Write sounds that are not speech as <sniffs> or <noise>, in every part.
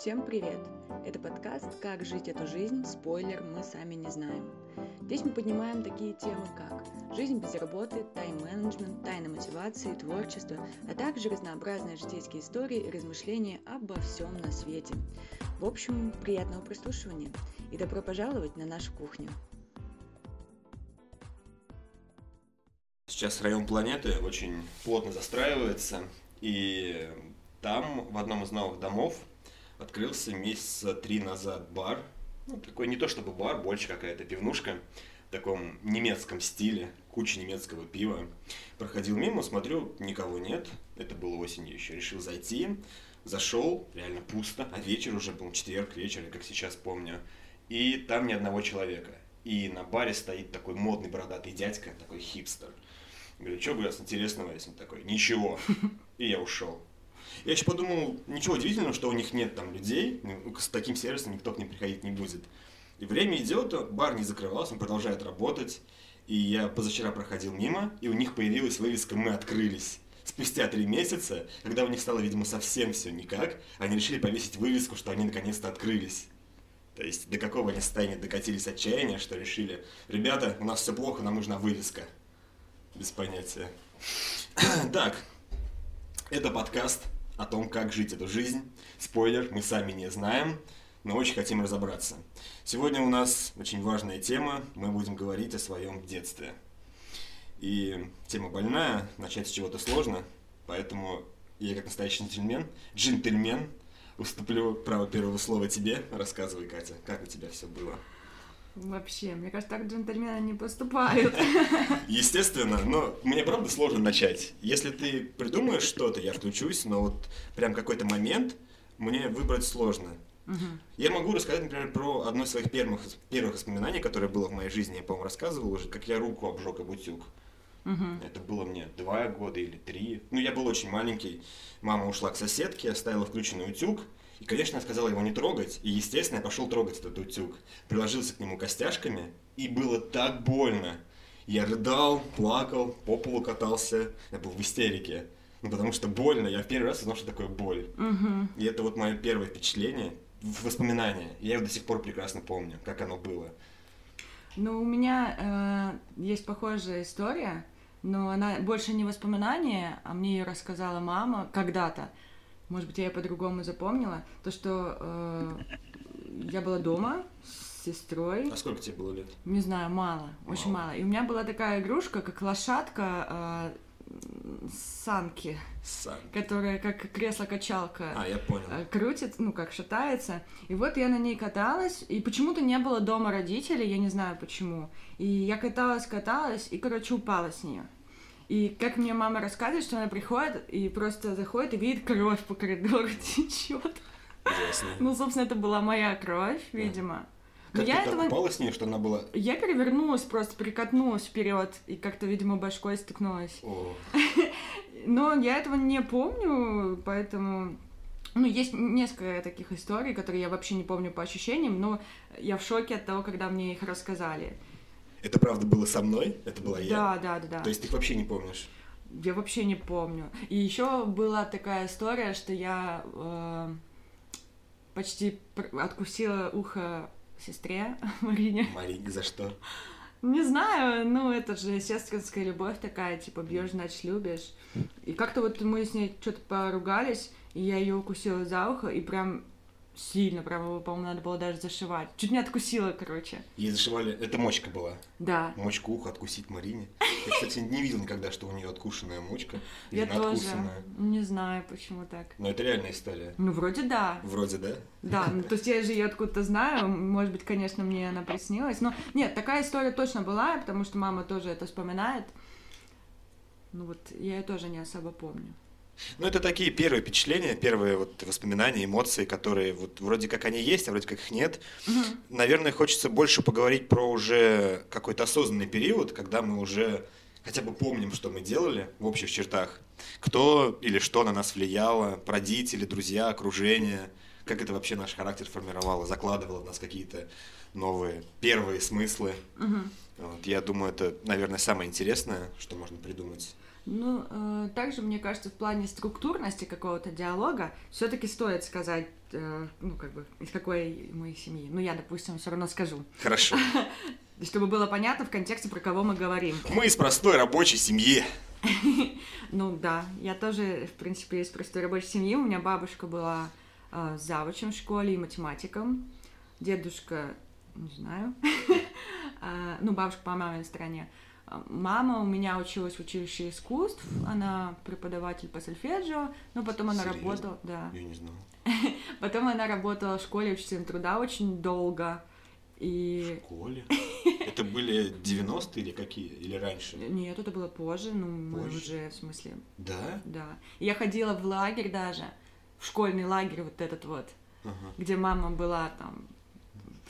Всем привет! Это подкаст «Как жить эту жизнь?» Спойлер, мы сами не знаем. Здесь мы поднимаем такие темы, как жизнь без работы, тайм-менеджмент, тайна мотивации, творчество, а также разнообразные житейские истории и размышления обо всем на свете. В общем, приятного прослушивания и добро пожаловать на нашу кухню. Сейчас район планеты очень плотно застраивается, и там в одном из новых домов открылся месяца три назад бар. Ну, такой не то чтобы бар, больше какая-то пивнушка в таком немецком стиле, куча немецкого пива. Проходил мимо, смотрю, никого нет. Это было осенью еще. Решил зайти, зашел, реально пусто, а вечер уже был, четверг вечер, как сейчас помню. И там ни одного человека. И на баре стоит такой модный бородатый дядька, такой хипстер. Говорю, что говорят интересного, если такой? Ничего. И я ушел. Я еще подумал, ничего удивительного, что у них нет там людей, ну, с таким сервисом никто к ним приходить не будет. И время идет, бар не закрывался, он продолжает работать. И я позавчера проходил мимо, и у них появилась вывеска «Мы открылись». Спустя три месяца, когда у них стало, видимо, совсем все никак, они решили повесить вывеску, что они наконец-то открылись. То есть до какого они состояния докатились отчаяния, что решили, ребята, у нас все плохо, нам нужна вывеска. Без понятия. <sniffs> Так, это подкаст о том, как жить эту жизнь. Спойлер, мы сами не знаем, но очень хотим разобраться. Сегодня у нас очень важная тема. Мы будем говорить о своем детстве. И тема больная, начать с чего-то сложно, поэтому я как настоящий джентльмен, джентльмен, уступлю право первого слова тебе. Рассказывай, Катя, как у тебя все было? Вообще, мне кажется, так джентльмены не поступают. <laughs> Естественно, но мне правда сложно начать. Если ты придумаешь что-то, я включусь, но вот прям какой-то момент мне выбрать сложно. Угу. Я могу рассказать, например, про одно из своих первых, первых воспоминаний, которое было в моей жизни, я, по-моему, рассказывал уже, как я руку обжег об утюг. Угу. Это было мне два года или три. Ну, я был очень маленький. Мама ушла к соседке, оставила включенный утюг. И, конечно, я сказал его не трогать, и, естественно, я пошел трогать этот утюг. Приложился к нему костяшками, и было так больно. Я рыдал, плакал, по полу катался, я был в истерике. Ну, потому что больно, я в первый раз узнал, что такое боль. Угу. И это вот мое первое впечатление, воспоминание. Я его до сих пор прекрасно помню, как оно было. Ну, у меня э, есть похожая история, но она больше не воспоминание, а мне ее рассказала мама когда-то может быть, я ее по-другому запомнила, то, что э, я была дома с сестрой. А сколько тебе было лет? Не знаю, мало, мало. очень мало. И у меня была такая игрушка, как лошадка э, санки, Сан. которая как кресло-качалка а, я понял. Э, крутит, ну, как шатается. И вот я на ней каталась, и почему-то не было дома родителей, я не знаю почему. И я каталась, каталась, и, короче, упала с нее. И как мне мама рассказывает, что она приходит и просто заходит и видит кровь по коридору <laughs> течет. Ну, собственно, это была моя кровь, видимо. Как я ты этого... попала с ней, что она была? Я перевернулась, просто перекатнулась вперед и как-то, видимо, башкой стукнулась. <laughs> Но я этого не помню, поэтому... Ну, есть несколько таких историй, которые я вообще не помню по ощущениям, но я в шоке от того, когда мне их рассказали. Это правда было со мной? Это была я? Да, да, да, да. То есть ты их вообще не помнишь? Я вообще не помню. И еще была такая история, что я э, почти откусила ухо сестре <laughs> Марине. Марине, за что? Не знаю, ну это же сестринская любовь такая, типа бьешь, значит любишь. И как-то вот мы с ней что-то поругались, и я ее укусила за ухо, и прям Сильно, прям его, по-моему, надо было даже зашивать. Чуть не откусила, короче. Ей зашивали... Это мочка была? Да. Мочку уха откусить Марине. Я, кстати, не видел никогда, что у нее откушенная мочка. Я тоже. Не знаю, почему так. Но это реальная история. Ну, вроде да. Вроде да? Да, ну, то есть я же ее откуда-то знаю. Может быть, конечно, мне она приснилась. Но нет, такая история точно была, потому что мама тоже это вспоминает. Ну вот, я ее тоже не особо помню. Ну, это такие первые впечатления, первые вот воспоминания, эмоции, которые вот вроде как они есть, а вроде как их нет. Угу. Наверное, хочется больше поговорить про уже какой-то осознанный период, когда мы уже хотя бы помним, что мы делали в общих чертах. Кто или что на нас влияло, родители, друзья, окружение, как это вообще наш характер формировало, закладывало в нас какие-то новые первые смыслы. Угу. Вот, я думаю, это, наверное, самое интересное, что можно придумать. Ну, э, также, мне кажется, в плане структурности какого-то диалога все-таки стоит сказать, э, ну, как бы, из какой мы семьи. Ну, я, допустим, все равно скажу. Хорошо. <laughs> Чтобы было понятно в контексте, про кого мы говорим. Мы из простой рабочей семьи. <laughs> Ну, да, я тоже, в принципе, из простой рабочей семьи. У меня бабушка была э, завучем в школе и математиком. Дедушка, не знаю, <laughs> А, ну, бабушка по маминой стороне. Мама у меня училась в училище искусств, она преподаватель по сольфеджио, но потом она Серьезно? работала, да, Я не знал. <laughs> потом она работала в школе учителем труда очень долго, В и школе? Это были 90-е или какие? Или раньше? <laughs> нет, это было позже, ну, мы уже, в смысле, Да? да. Я ходила в лагерь даже, в школьный лагерь вот этот вот, где мама была там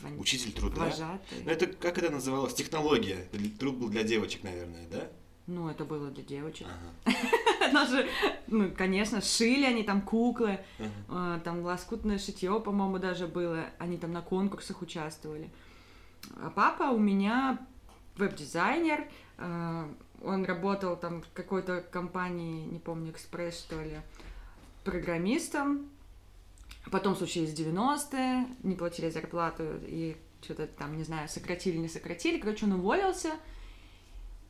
вон- Учитель труда? вожатой. Ну это как это называлось? Технология. Труд был для девочек, наверное, да? Ну, это было для девочек. Ага. <laughs> Даже, ну, конечно, шили они там куклы, Ага. а, там лоскутное шитье, по-моему, даже было. Они там на конкурсах участвовали. А папа у меня веб-дизайнер. а, Он работал там в какой-то компании, не помню, Экспресс, что ли, программистом. Потом случились 90-е, не платили зарплату и что-то там, не знаю, сократили, не сократили. Короче, он уволился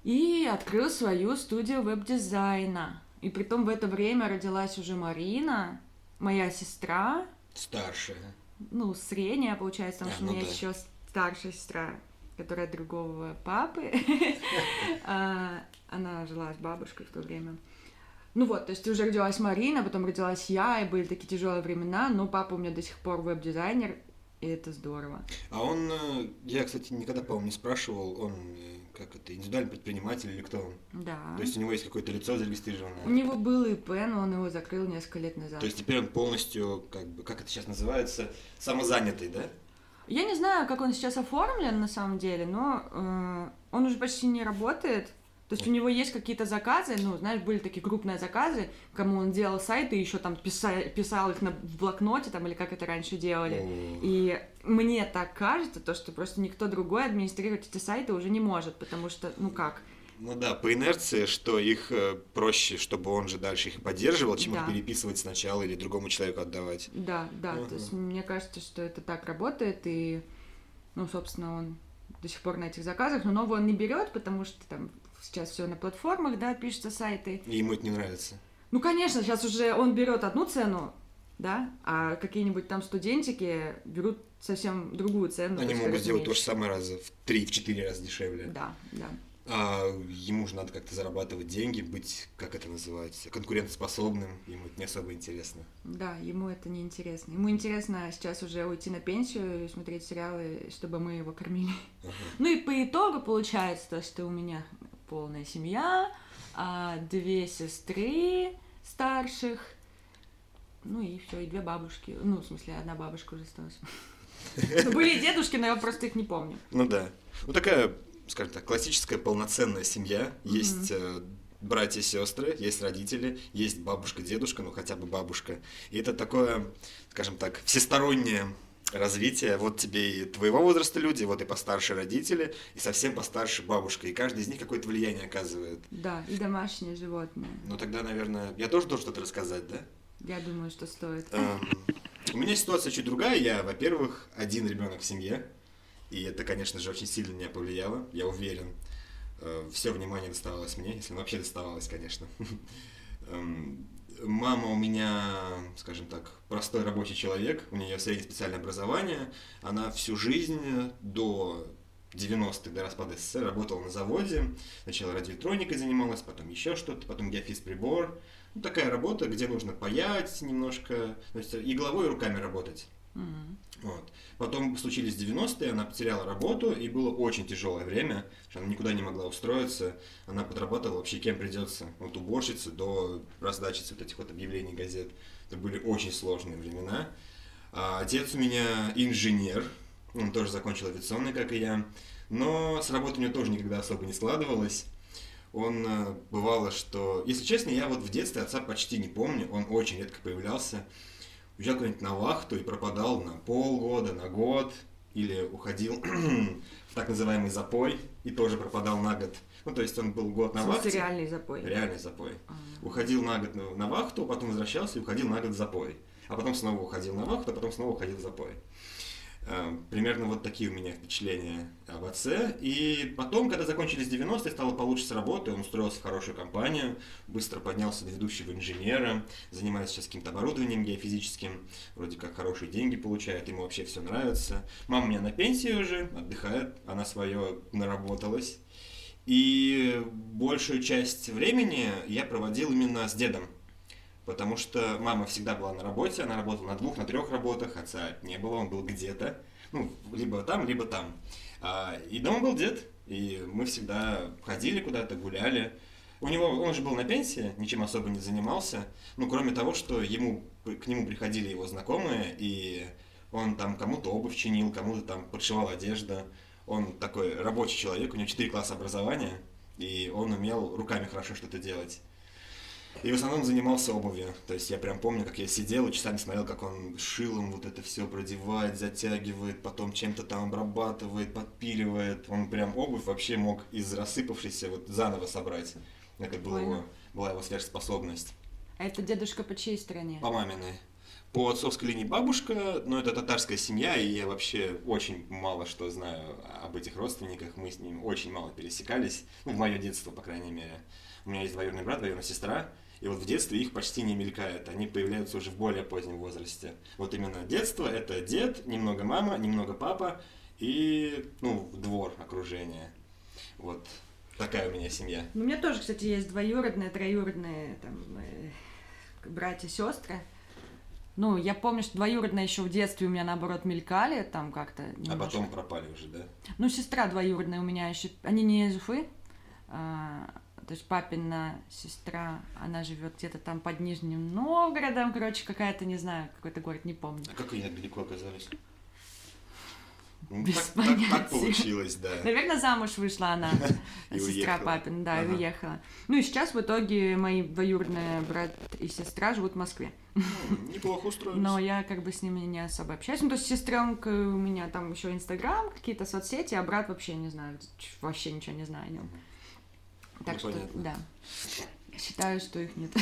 и открыл свою студию веб-дизайна. И притом в это время родилась уже Марина, моя сестра, Старшая. ну, средняя, получается, потому А, что у ну меня да. еще старшая сестра, которая от другого папы. <laughs> А, Она жила с бабушкой в то время. Ну вот, то есть уже родилась Марина, потом родилась я, и были такие тяжелые времена, но папа у меня до сих пор веб-дизайнер, и это здорово. А он, э, я, кстати, никогда, по-моему, не спрашивал, он, э, как это, индивидуальный предприниматель или кто он? Да. То есть у него есть какое-то лицо зарегистрированное? У него был ИП, но он его закрыл несколько лет назад. То есть теперь он полностью, как бы, как это сейчас называется, самозанятый, да? Я не знаю, как он сейчас оформлен на самом деле, но э, он уже почти не работает. То есть у него есть какие-то заказы, ну, знаешь, были такие крупные заказы, кому он делал сайты, еще там писал, писал их на в блокноте, там, или как это раньше делали. О. И мне так кажется, то, что просто никто другой администрировать эти сайты уже не может, потому что, ну как, Ну да, по инерции, что их э, проще, чтобы он же дальше их поддерживал, чем их Да. переписывать сначала или другому человеку отдавать. да, да, Ага. то есть мне кажется, что это так работает, и, ну, собственно, он до сих пор на этих заказах, но новый он не берет, потому что там сейчас все на платформах, да, пишутся сайты. И ему это не нравится. Ну, конечно, сейчас уже он берет одну цену, да, а какие-нибудь там студентики берут совсем другую цену. то Они могут сделать то меньше. же самое раза в три, в четыре раза дешевле. Да, да. А ему же надо как-то зарабатывать деньги, быть, как это называется, конкурентоспособным. Ему это не особо интересно. Да, ему это не интересно. Ему интересно сейчас уже уйти на пенсию и смотреть сериалы, чтобы мы его кормили. Ага. Ну и по итогу получается то, что у меня полная семья, а, две сестры старших, ну и все, и две бабушки. Ну, в смысле, одна бабушка уже осталась. <laughs> Ну, Были и дедушки, но я просто их не помню. Ну да. Ну такая, скажем так, классическая полноценная семья. Есть э, братья, сестры, есть родители, есть бабушка, дедушка, ну хотя бы бабушка. И это такое, скажем так, всестороннее развитие. Вот тебе и твоего возраста люди, вот и постарше родители, и совсем постарше бабушка. И каждый из них какое-то влияние оказывает. Да, и домашние животные. Ну тогда, наверное, я тоже должен что-то рассказать, да? Я думаю, что стоит. Эм, У меня ситуация чуть другая. Я, во-первых, один ребенок в семье. И это, конечно же, очень сильно меня повлияло, я уверен. Все внимание доставалось мне, если вообще доставалось, конечно. <laughs> Мама у меня, скажем так, простой рабочий человек, у нее среднее специальное образование. Она всю жизнь до 90-х, до распада СССР, работала на заводе. Сначала радиоэлектроникой занималась, потом еще что-то, потом геофизприбор. Ну, такая работа, где нужно паять немножко, то есть и головой, и руками работать. Мгм. Вот. Потом случились 90-е, она потеряла работу, и было очень тяжелое время, она никуда не могла устроиться. Она подрабатывала вообще кем придется, от уборщицы до раздачи вот этих вот объявлений газет. Это были очень сложные времена. А отец у меня инженер, он тоже закончил авиационный, как и я, но с работой у него тоже никогда особо не складывалось. Он э, бывало, что, если честно, я вот в детстве отца почти не помню, он очень редко появлялся уезжал куда-нибудь на вахту и пропадал на полгода, на год, или уходил <clears throat> в так называемый запой и тоже пропадал на год. Ну, то есть он был год на вахте. реальный запой. Реальный запой. А. Уходил на год на вахту, потом возвращался и уходил на год в запой. А потом снова уходил на вахту, а потом снова уходил в запой. Э, Примерно вот такие у меня впечатления об отце. И потом, когда закончились 90-е, стало получше с работы, он устроился в хорошую компанию, быстро поднялся до ведущего инженера, занимается сейчас каким-то оборудованием геофизическим, вроде как хорошие деньги получает, ему вообще все нравится. Мама у меня на пенсии уже, отдыхает, она свое наработалась. И большую часть времени я проводил именно с дедом. Потому что мама всегда была на работе, она работала на двух, на трех работах, отца не было, он был где-то. Ну, либо там, либо там. А, И дома был дед, и мы всегда ходили куда-то, гуляли. У него, он же был на пенсии, ничем особо не занимался. Ну, кроме того, что ему, к нему приходили его знакомые, и он там кому-то обувь чинил, кому-то там подшивал одежду. Он такой рабочий человек, у него 4 класса образования, и он умел руками хорошо что-то делать. И в основном занимался обувью. То есть я прям помню, как я сидел и часами смотрел, как он шилом вот это все продевает, затягивает, потом чем-то там обрабатывает, подпиливает. Он прям обувь вообще мог из рассыпавшейся вот заново собрать. Это была Прикольно. его, была его сверхспособность. А это дедушка по чьей стороне? По маминой. По отцовской линии бабушка, но это татарская семья, и я вообще очень мало что знаю об этих родственниках. Мы с ним очень мало пересекались, ну, в мое детство, по крайней мере. У меня есть двоюродный брат, двоюродная сестра, и вот в детстве их почти не мелькает, они появляются уже в более позднем возрасте. Вот именно детство – это дед, немного мама, немного папа и, ну, двор, окружение. Вот такая у меня семья. Ну, у меня тоже, кстати, есть двоюродные, троюродные там, э, братья, сестры. Ну, я помню, что двоюродные еще в детстве у меня, наоборот, мелькали, там как-то А немножко. потом пропали уже, да? Ну, сестра двоюродная у меня еще, они не из Уфы, а, то есть папина сестра, она живет где-то там под Нижним Новгородом, короче, какая-то, не знаю, какой-то город, не помню. А как они так далеко оказались? Ну, Без так, так- так понятия. получилось, да. Наверное, замуж вышла она, <laughs> сестра папина, да, и уехала. Ну и сейчас в итоге мои двоюродные брат и сестра живут в Москве. М, Неплохо устроились. Но я как бы с ними не особо общаюсь. Ну, то есть сестренка у меня там еще Инстаграм, какие-то соцсети, а брат вообще не знаю, вообще ничего не знаю о нем. Так Ну, что, понятно. да. Считаю, что их нет. <laughs>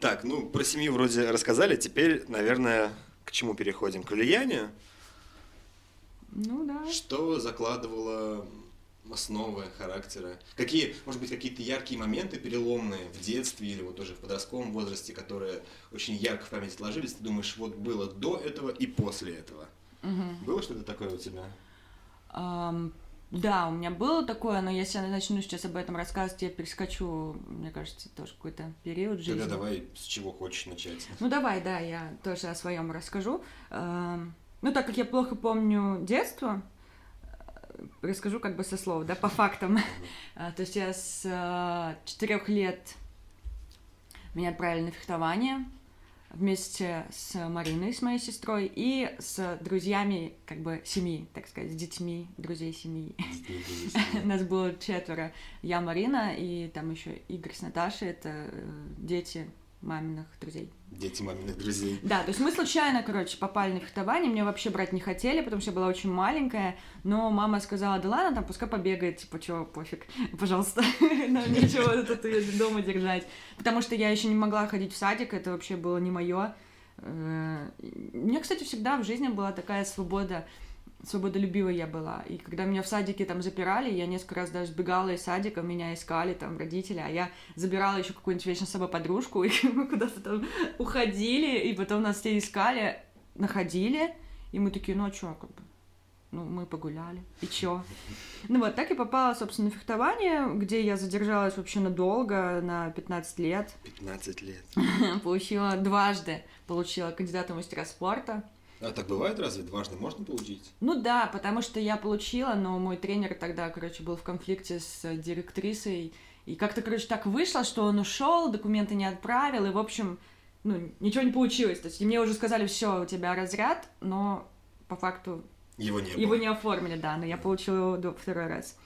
Так, ну про семью вроде рассказали, теперь, наверное, к чему переходим? К влиянию. Ну да. Что закладывало основы характера? Какие, может быть, какие-то яркие моменты, переломные в детстве или вот уже в подростковом возрасте, которые очень ярко в памяти сложились, ты думаешь, вот было до этого и после этого? Мгм. Было что-то такое у тебя? Ам, да, у меня было такое, но если я начну сейчас об этом рассказывать, я перескочу, мне кажется, тоже какой-то период жизни. Тогда давай с чего хочешь начать. Ну давай, да, я тоже о своем расскажу. Эм, Ну, так как я плохо помню детство, э, расскажу как бы со слов, да, по фактам. <laughs> А, То есть я с э, четырех лет меня отправили на фехтование вместе с Мариной, с моей сестрой, и с друзьями, как бы, семьи, так сказать, с детьми, друзей семьи. <laughs> Нас было четверо. Я, Марина, и там еще Игорь с Наташей, это э, дети маминых друзей. Дети маминых друзей. Да, то есть мы случайно, короче, попали на фехтование, мне вообще брать не хотели, потому что я была очень маленькая, но мама сказала, да ладно, там пускай побегает, типа, чё, пофиг, <laughs> пожалуйста, <laughs> нам нечего тут дома держать, потому что я еще не могла ходить в садик, это вообще было не мое. Мне, кстати, всегда в жизни была такая свобода, свободолюбивой я была. И когда меня в садике там запирали, я несколько раз даже сбегала из садика, меня искали там родители, а я забирала еще какую-нибудь вечно с собой подружку, <laughs> и мы куда-то там уходили, и потом нас все искали, находили, и мы такие, ну а чё, как бы, ну, мы погуляли, и чё? Ну вот, так и попала, собственно, на фехтование, где я задержалась вообще надолго, на 15 лет. 15 лет. <laughs> Получила дважды, получила кандидата в мастера спорта. А так бывает разве? Дважды можно получить? Ну да, потому что я получила, но мой тренер тогда, короче, был в конфликте с директрисой. И как-то, короче, так вышло, что он ушел, документы не отправил, и, в общем, ну, ничего не получилось. То есть мне уже сказали, все, у тебя разряд, но по факту Его не его было. не оформили, да, но я получила его до- второй раз.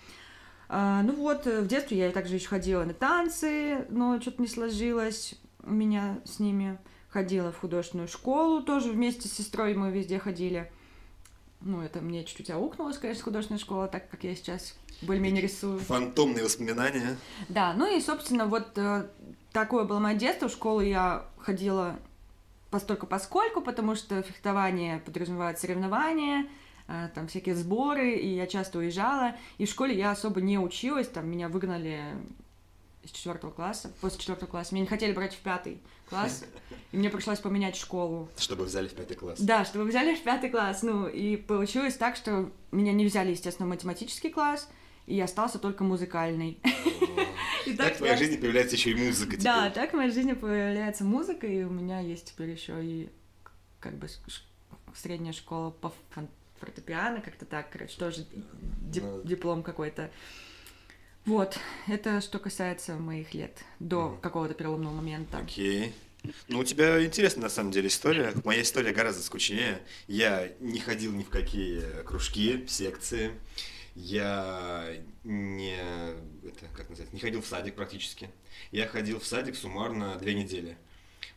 А, ну вот, э, в детстве я также еще ходила на танцы, но что-то не сложилось у меня с ними. Ходила в художественную школу тоже вместе с сестрой, мы везде ходили. ну, это мне чуть-чуть аукнулось, конечно, художественная школа, так как я сейчас более-менее рисую. Фантомные воспоминания. Да, ну и, собственно, вот э, такое было мое детство. В школу я ходила постольку поскольку, потому что фехтование подразумевает соревнования, э, там всякие сборы, и я часто уезжала. И в школе я особо не училась, там меня выгнали из четвертого класса, после четвертого класса. Меня не хотели брать в пятый класс, и мне пришлось поменять школу. Чтобы взяли в пятый класс. Да, чтобы взяли в пятый класс. Ну, и получилось так, что меня не взяли, естественно, в математический класс, и остался только музыкальный. И так в твоей жизни появляется еще и музыка теперь. Да, так в моей жизни появляется музыка, и у меня есть теперь еще и как бы средняя школа по фортепиано, как-то так, короче, тоже ну, диплом какой-то. Вот, это что касается моих лет, до mm. какого-то переломного момента. Окей. Okay. Ну, у тебя интересная, на самом деле, история. Моя история гораздо скучнее. Я не ходил ни в какие кружки, секции. Я не, это, как назвать, не ходил в садик практически. Я ходил в садик суммарно две недели.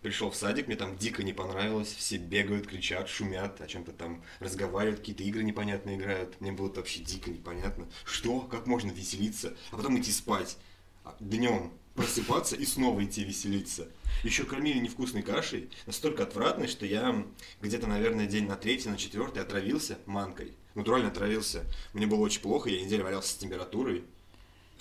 Пришел в садик, мне там дико не понравилось, все бегают, кричат, шумят, о чем-то там разговаривают, какие-то игры непонятные играют. Мне было вообще дико непонятно, что, как можно веселиться, а потом идти спать а днем, просыпаться и снова идти веселиться. Еще кормили невкусной кашей, настолько отвратной, что я где-то, наверное, день на третий, на четвертый отравился манкой натурально отравился. Мне было очень плохо, я неделю валялся с температурой.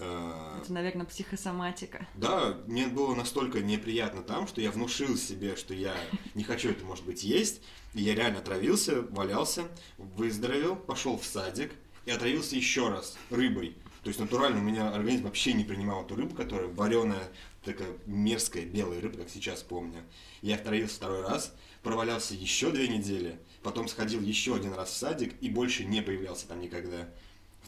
Э, это, наверное, психосоматика. Да, мне было настолько неприятно там, что я внушил себе, что я не хочу это, может быть, есть. И я реально отравился, валялся, выздоровел, пошел в садик и отравился еще раз рыбой. То есть натурально у меня организм вообще не принимал эту рыбу, которая вареная, такая мерзкая белая рыба, как сейчас помню. Я отравился второй раз, провалялся еще две недели, потом сходил еще один раз в садик и больше не появлялся там никогда.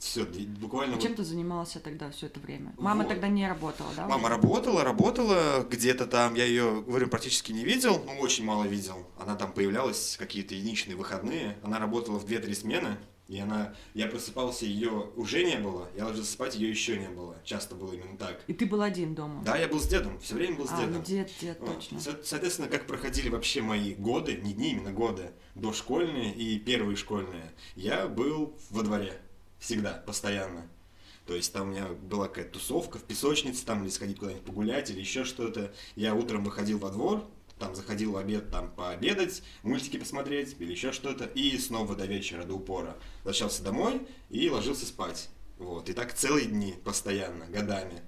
Все, буквально. И чем вот... ты занимался тогда все это время? Мама вот. тогда не работала, да? Мама работала, работала где-то там. Я ее, говорю, практически не видел, ну очень мало видел. Она там появлялась какие-то единичные выходные. Она работала в 2-3 смены. И она, я просыпался, ее уже не было, я ложился спать, ее еще не было. Часто было именно так. И ты был один дома? Да, я был с дедом, все время был с а, дедом. Ну дед, дед, вот. точно. Соответственно, как проходили вообще мои годы, не дни, именно годы, дошкольные и первые школьные, я был во дворе. Всегда, постоянно. То есть там у меня была какая-то тусовка в песочнице, там или сходить куда-нибудь погулять, или еще что-то. Я утром выходил во двор, там заходил в обед там пообедать, мультики посмотреть или еще что-то, и снова до вечера, до упора. Возвращался домой и ложился спать. Вот. И так целые дни, постоянно, годами.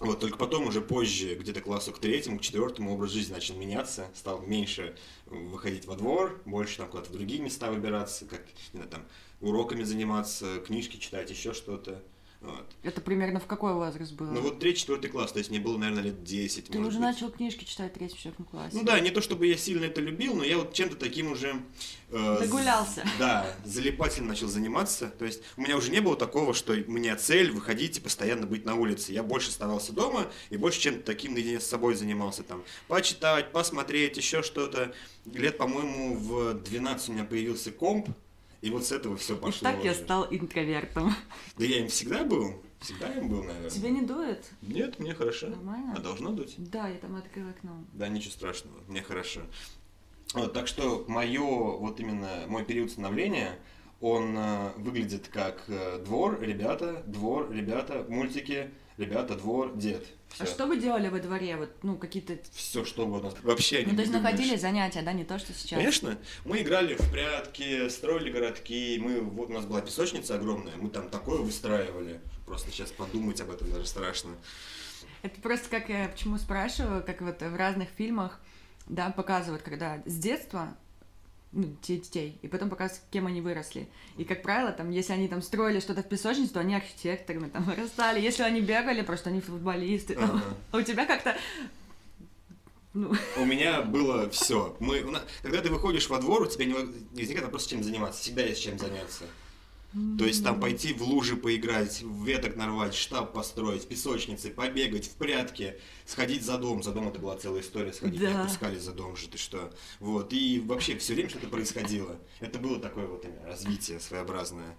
Вот, только потом, уже позже, где-то классу к третьему, к четвертому образ жизни начал меняться, стал меньше выходить во двор, больше там куда-то в другие места выбираться, как, не знаю, там, уроками заниматься, книжки читать, еще что-то. Вот. Это примерно в какой возраст было? Ну вот третий, четвертый класс, то есть мне было, наверное, лет 10. Ты уже быть. начал книжки читать в третьем, четвертом классе? Ну да, не то чтобы я сильно это любил, но я вот чем-то таким уже... Э, Догулялся. Да, залипательно начал заниматься. То есть у меня уже не было такого, что у меня цель выходить и постоянно быть на улице. Я больше оставался дома и больше чем-то таким наедине с собой занимался. Там почитать, посмотреть, еще что-то. Лет, по-моему, в 12 у меня появился комп, и вот с этого все пошло. И так уже. я стал интровертом. Да я им всегда был. Всегда им был, наверное. Тебе не дует? Нет, мне хорошо. Нормально? А должно дуть? Да, я там открыла окно. Да, ничего страшного, мне хорошо. Вот, так что мое, вот именно мой период становления, он э, выглядит как э, двор, ребята, двор, ребята, мультики, ребята, двор, дед. Все. А что вы делали во дворе? Вот, ну, какие-то... Все, что угодно. Вообще Ну, то есть находили занятия, да, не то, что сейчас? Конечно. Мы играли в прятки, строили городки. Мы, вот у нас была песочница огромная, мы там такое выстраивали. Просто сейчас подумать об этом даже страшно. Это просто как я почему спрашиваю, как вот в разных фильмах, да, показывают, когда с детства ну, детей, и потом показывают, кем они выросли. И, как правило, там, если они там строили что-то в песочнице, то они архитекторами там <laughs> вырастали. Если они бегали, просто они футболисты. Ага. <laughs> А у тебя как-то ну. У меня было все. Мы, когда ты выходишь во двор, у тебя не, не возникает вопрос, чем заниматься. Всегда есть чем заняться. То есть там пойти в лужи поиграть, веток нарвать, штаб построить, в песочнице, побегать, в прятки, сходить за дом. За дом это была целая история, сходить, да. не отпускали за дом же, ты что. Вот, и вообще все время что-то происходило. Это было такое вот развитие своеобразное.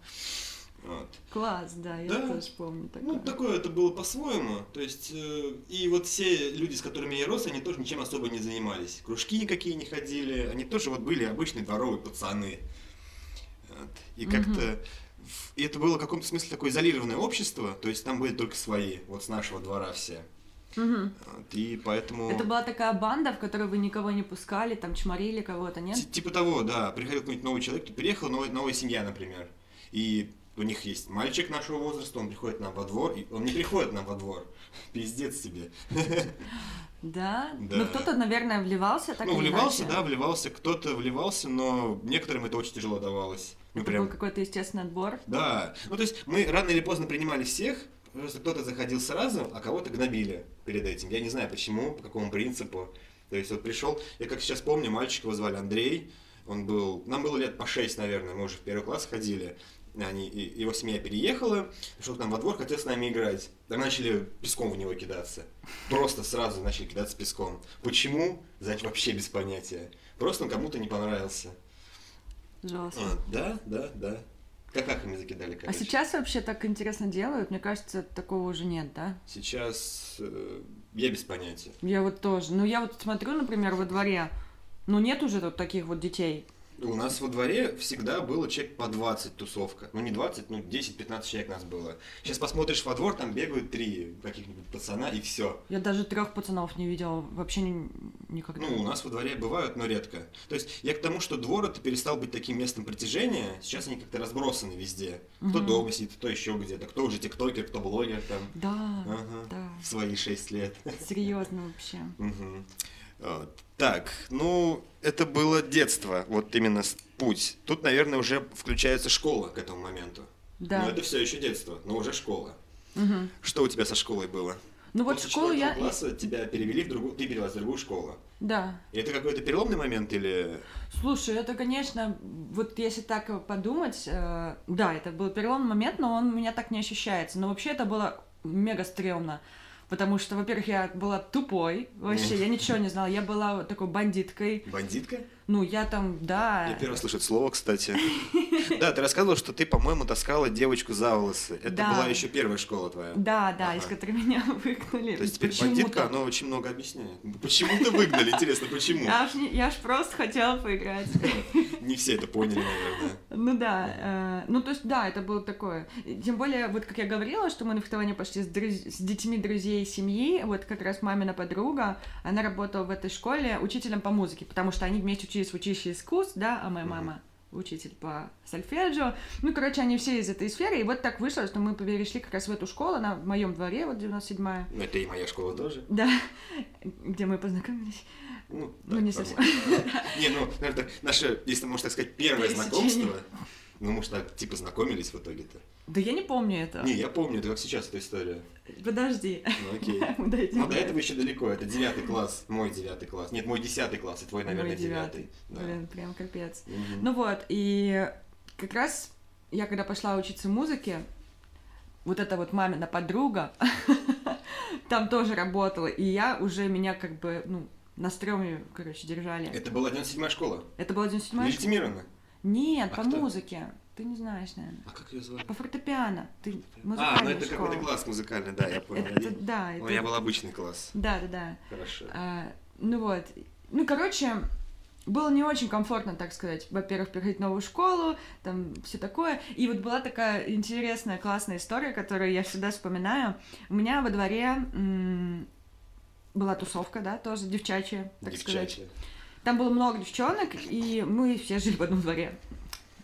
Вот. Класс, да, я да? тоже помню такое. Ну, такое это было по-своему. То есть, э, и вот все люди, с которыми я рос, они тоже ничем особо не занимались. Кружки никакие не ходили, они тоже вот были обычные дворовые пацаны. Вот. И как-то... в- И это было в каком-то смысле такое изолированное общество, то есть там были только свои, вот с нашего двора все. Вот. И поэтому... Это была такая банда, в которой вы никого не пускали, там чморили кого-то, нет? Ти- Типа того, да. Приходил какой-нибудь новый человек, переехала новая, новая семья, например. И у них есть мальчик нашего возраста, он приходит нам во двор, и он не приходит нам во двор. <laughs> Пиздец тебе. Да? Да. Ну, кто-то, наверное, вливался так ну, вливался, иначе. да, вливался, кто-то вливался, но некоторым это очень тяжело давалось. Ну, Это прям, был какой-то естественный отбор. да. Ну, то есть мы рано или поздно принимали всех, просто кто-то заходил сразу, а кого-то гнобили перед этим. Я не знаю почему, по какому принципу. То есть вот пришел, я как сейчас помню, мальчика его звали Андрей, он был, нам было лет по 6, наверное, мы уже в первый класс ходили. Они, его семья переехала, пришел к нам во двор, хотел с нами играть. Там начали песком в него кидаться. Просто сразу начали кидаться песком. Почему? Знаете, вообще без понятия. Просто он кому-то не понравился. Жестко. А, да, да, да. Как как ими закидали, А короче. сейчас вообще так интересно делают? Мне кажется, такого уже нет, да? Сейчас э, я без понятия. Я вот тоже. Ну, я вот смотрю, например, во дворе, ну, нет уже вот таких вот детей. У нас во дворе всегда было человек по 20 тусовка. Ну не 20, ну 10-15 человек нас было. Сейчас посмотришь во двор, там бегают три каких-нибудь пацана и все. Я даже трех пацанов не видела вообще ни- никогда. Ну, у нас во дворе бывают, но редко. То есть я к тому, что двор это перестал быть таким местом притяжения, сейчас они как-то разбросаны везде. Кто Мгм. дома сидит, кто еще где-то, кто уже тиктокер, кто блогер там. Да, Ага. да. В свои 6 лет. Серьезно вообще. Мгм. Вот. Так, ну, это было детство, вот именно путь. Тут, наверное, уже включается школа к этому моменту. Да. Но это все еще детство, но уже школа. Мгм. Что у тебя со школой было? Ну вот После школу я... класса тебя перевели в другую, ты перевелась в другую школу. Да. И это какой-то переломный момент или... Слушай, это, конечно, вот если так подумать, э, да, это был переломный момент, но он у меня так не ощущается. Но вообще это было мега стрёмно. Потому что, во-первых, я была тупой, вообще, я ничего не знала. Я была такой бандиткой. Бандитка? Ну, я там, да. Я первый слышу это слово, кстати. Да, ты рассказывал, что ты, по-моему, таскала девочку за волосы. Это Да. была еще первая школа твоя. Да, да, Ага. из которой меня <laughs> выгнали. То есть теперь бандитка, оно очень много объясняет. Почему-то выгнали, интересно, почему? Я ж, не- я ж просто хотела поиграть. Не все это поняли, наверное. Ну да, э, ну то есть да, это было такое. Тем более, вот как я говорила, что мы на фехтование пошли с, друз- с детьми друзей семьи, вот как раз мамина подруга, она работала в этой школе учителем по музыке, потому что они вместе учились в училище искусств, да, а моя мама учитель по сольфеджио. Ну, короче, они все из этой сферы, и вот так вышло, что мы перешли как раз в эту школу, она в моем дворе, вот 97-я, Ну, это и моя школа тоже. да, где мы познакомились. Ну, Ну, так, не нормально. <laughs> Не, ну, наверное, наше, если можно так сказать, первое знакомство. Ну, может, так, типа, знакомились в итоге-то. Да я не помню это. Не, я помню, это как сейчас эта история. Подожди. Ну, окей. <laughs> Мы дойдем Ну, до этого еще далеко, это девятый класс, мой девятый класс. Нет, мой десятый класс, и твой, Мой наверное, девятый. Да. Блин, прям капец. Мгм. Ну вот, и как раз я когда пошла учиться музыке, вот эта вот мамина подруга <laughs> там тоже работала, и я уже меня как бы, ну, на стреме, короче, держали. Это была 97-я школа. Это была 97 школа? Легитимирована. Нет, А по кто? музыке. Ты не знаешь, наверное. А как ее звали? По фортепиано. Ты А, ну музыкальная это школа. какой-то класс музыкальный, да, я понял. Это- это- да, это... У меня был обычный класс. Да, да, да. Хорошо. А, ну вот. Ну, короче, было не очень комфортно, так сказать. Во-первых, переходить в новую школу, там все такое. И вот была такая интересная, классная история, которую я всегда вспоминаю. У меня во дворе м, была тусовка, да, тоже девчачья, так сказать. Там было много девчонок, и мы все жили в одном дворе.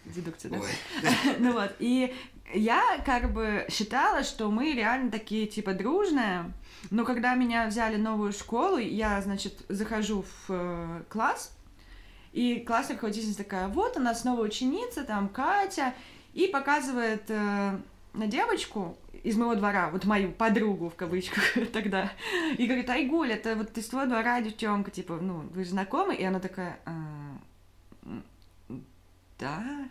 Дедукция, да? <laughs> Ну вот, и я как бы считала, что мы реально такие, типа, дружные, но когда меня взяли новую школу, я, значит, захожу в э, класс, и классная руководительница такая, вот у нас новая ученица, там, Катя, и показывает э, на девочку из моего двора, вот мою подругу, в кавычках, <laughs> тогда, и говорит, Айгуль, это вот из твоего двора девчонка, типа, ну, вы же знакомы? И она такая, «А, да.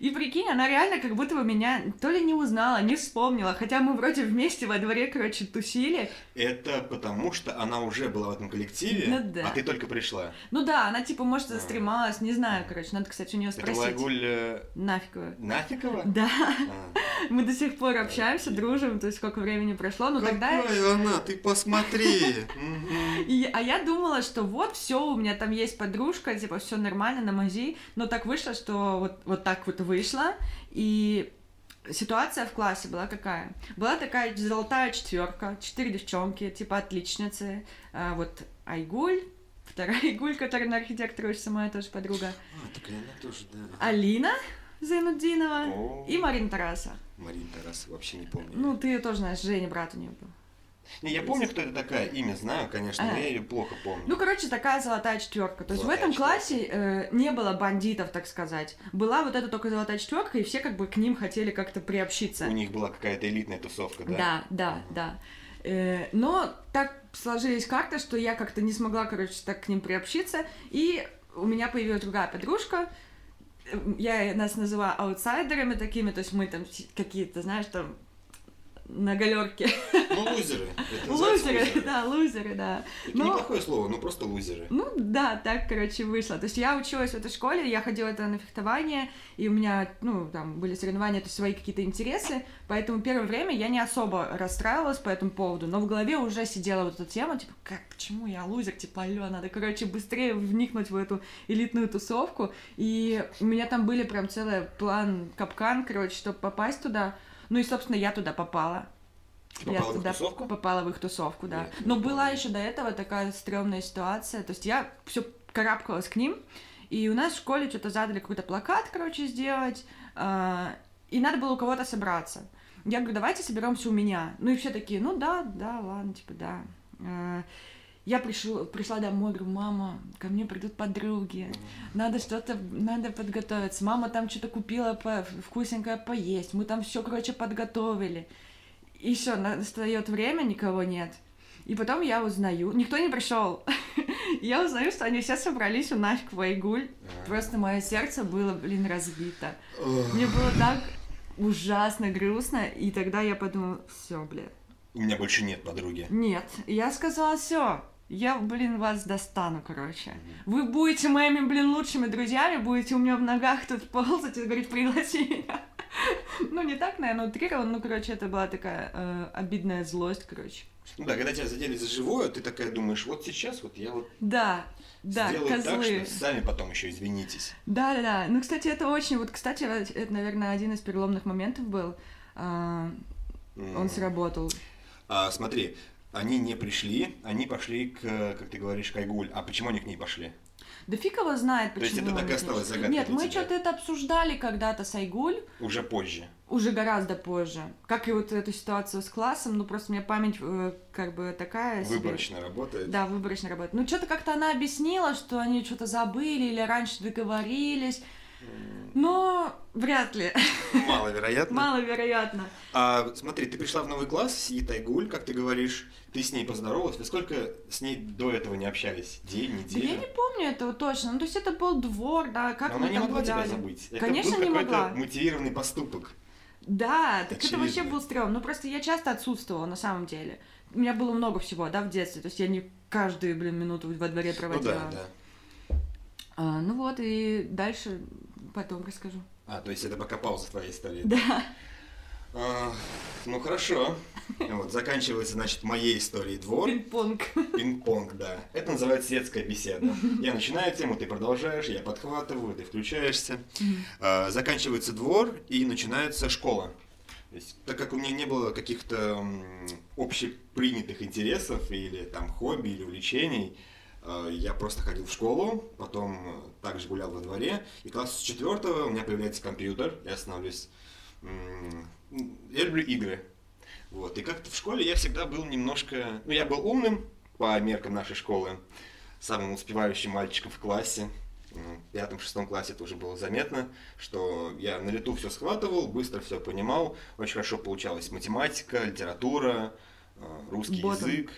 И прикинь, она реально как будто бы меня то ли не узнала, не вспомнила, хотя мы вроде вместе во дворе, короче, тусили. Это потому, что она уже была в этом коллективе, Ну да. а ты только пришла. Ну да, она типа, может, застремалась, не знаю, короче, надо, кстати, у нее Это спросить. Лагуль э, Нафиг его. Нафикова? Да, А. мы до сих пор общаемся, дружим, то есть сколько времени прошло, но тогда... Какая она, ты посмотри. <laughs> И, а я думала, что вот все, у меня там есть подружка, типа все нормально на мази, но так вышло, что вот, вот так вот вышла, и ситуация в классе была какая? Была такая золотая четверка, четыре девчонки, типа отличницы. А, вот Айгуль, вторая <laughs> Айгуль, которая на архитектора учится, моя тоже подруга. А, так и она тоже, да. Алина Зайнуддинова О. и Марина Тараса. Марина Тарас, вообще не помню. Ну, ты ее тоже знаешь, Женя, брат у нее был. Не, я помню, кто это такая, имя знаю, конечно, но А. я ее плохо помню. Ну, короче, такая золотая четверка. То есть Золотая в этом четвёрка. классе э, не было бандитов, так сказать. Была вот эта только золотая четверка, и все как бы к ним хотели как-то приобщиться. У них была какая-то элитная тусовка, да? Да, да, да. Э, но так сложились карты, что я как-то не смогла, короче, так к ним приобщиться, и у меня появилась другая подружка. Э, Я нас называю аутсайдерами такими, то есть мы там какие-то, знаешь, там на галерке. Ну, лузеры. Называется Лузеры, да, лузеры, да. Это Но- неплохое слово, ну просто лузеры. Ну да, так, короче, вышло. То есть я училась в этой школе, я ходила это на фехтование, и у меня, ну, там были соревнования, то есть свои какие-то интересы, поэтому первое время я не особо расстраивалась по этому поводу, но в голове уже сидела вот эта тема, типа, как, почему я лузер, типа, алё, надо, короче, быстрее вникнуть в эту элитную тусовку, и у меня там были прям целый план капкан, короче, чтобы попасть туда, ну и, собственно, я туда попала. Ты Я попала в туда тусовку? попала в их тусовку, да. Я не Но была еще до этого такая стрёмная ситуация. То есть я все карабкалась к ним, и у нас в школе что-то задали какой-то плакат, короче, сделать, а, и надо было у кого-то собраться. Я говорю, давайте соберемся у меня. Ну и все такие, ну да, да, ладно, типа да. Я пришла, пришла домой, говорю, мама, ко мне придут подруги, надо что-то, надо подготовиться. Мама там что-то купила по, вкусненькое поесть, мы там все, короче, подготовили. И все, настает время, никого нет. И потом я узнаю, никто не пришел. <laughs> Я узнаю, что они все собрались у нас в Айгуль. А. Просто мое сердце было, блин, разбито. Мне было так ужасно грустно, и тогда я подумала, все, блин, У меня больше нет подруги. нет. Я сказала, все, я, блин, вас достану, короче. Вы будете моими, блин, лучшими друзьями, будете у меня в ногах тут ползать и говорить, пригласи меня. <laughs> Ну, не так, наверное, утрировано, ну, короче, это была такая э, обидная злость, короче. Ну да, когда тебя задели за живое, ты такая думаешь, вот сейчас вот я вот Да, да, сделаю так, козлы. что сами потом еще извинитесь. Да, да, да. Ну, кстати, это очень, вот, кстати, это, наверное, один из переломных моментов был. А. Он сработал. А, смотри, они не пришли, они пошли к, как ты говоришь, к Айгуль. А почему они к ней пошли? Да фиг его знает, То почему. есть это так и осталось загадкой Нет, мы что-то это обсуждали когда-то с Айгуль, Уже позже. уже гораздо позже. Как и вот эту ситуацию с классом, ну, просто у меня память э, как бы такая себе. Выборочно работает. Да, выборочно работает. Ну, что-то как-то она объяснила, что они что-то забыли или раньше договорились, но вряд ли, Маловероятно. маловероятно. А смотри, ты пришла в новый класс, сидит Айгуль, как ты говоришь, ты с ней поздоровалась. Вы сколько с ней до этого не общались? День, Да неделю? я не помню этого точно. Ну, то есть это был двор, да, как Но мы она не могла тебя гуляли. забыть. Это Конечно, был не могла. мотивированный поступок. Да, так это вообще Очевидно. был стрём. Ну, просто я часто отсутствовала, на самом деле. У меня было много всего, да, в детстве. То есть я не каждую, блин, минуту во дворе Ну проводила. да, да. А, ну вот, и дальше потом расскажу. А, то есть это пока пауза твоей истории. Да. А, ну хорошо. Вот, заканчивается, значит, моей историей двор. Пинг-понг. Пинг-понг, да. Это называется светская беседа. Я начинаю тему, ты продолжаешь, я подхватываю, ты включаешься. А, Заканчивается двор и начинается школа. То есть, так как у меня не было каких-то общепринятых интересов или там хобби или увлечений, я просто ходил в школу, потом э, также гулял во дворе, и класс с четвертого у меня появляется компьютер, я становлюсь... Я люблю игры. Вот. И как-то в школе я всегда был немножко... Ну, я был умным по меркам нашей школы, самым успевающим мальчиком в классе. В пятом-шестом классе это уже было заметно, что я на лету все схватывал, быстро все понимал, очень хорошо получалась математика, литература, э, русский Ботом. язык.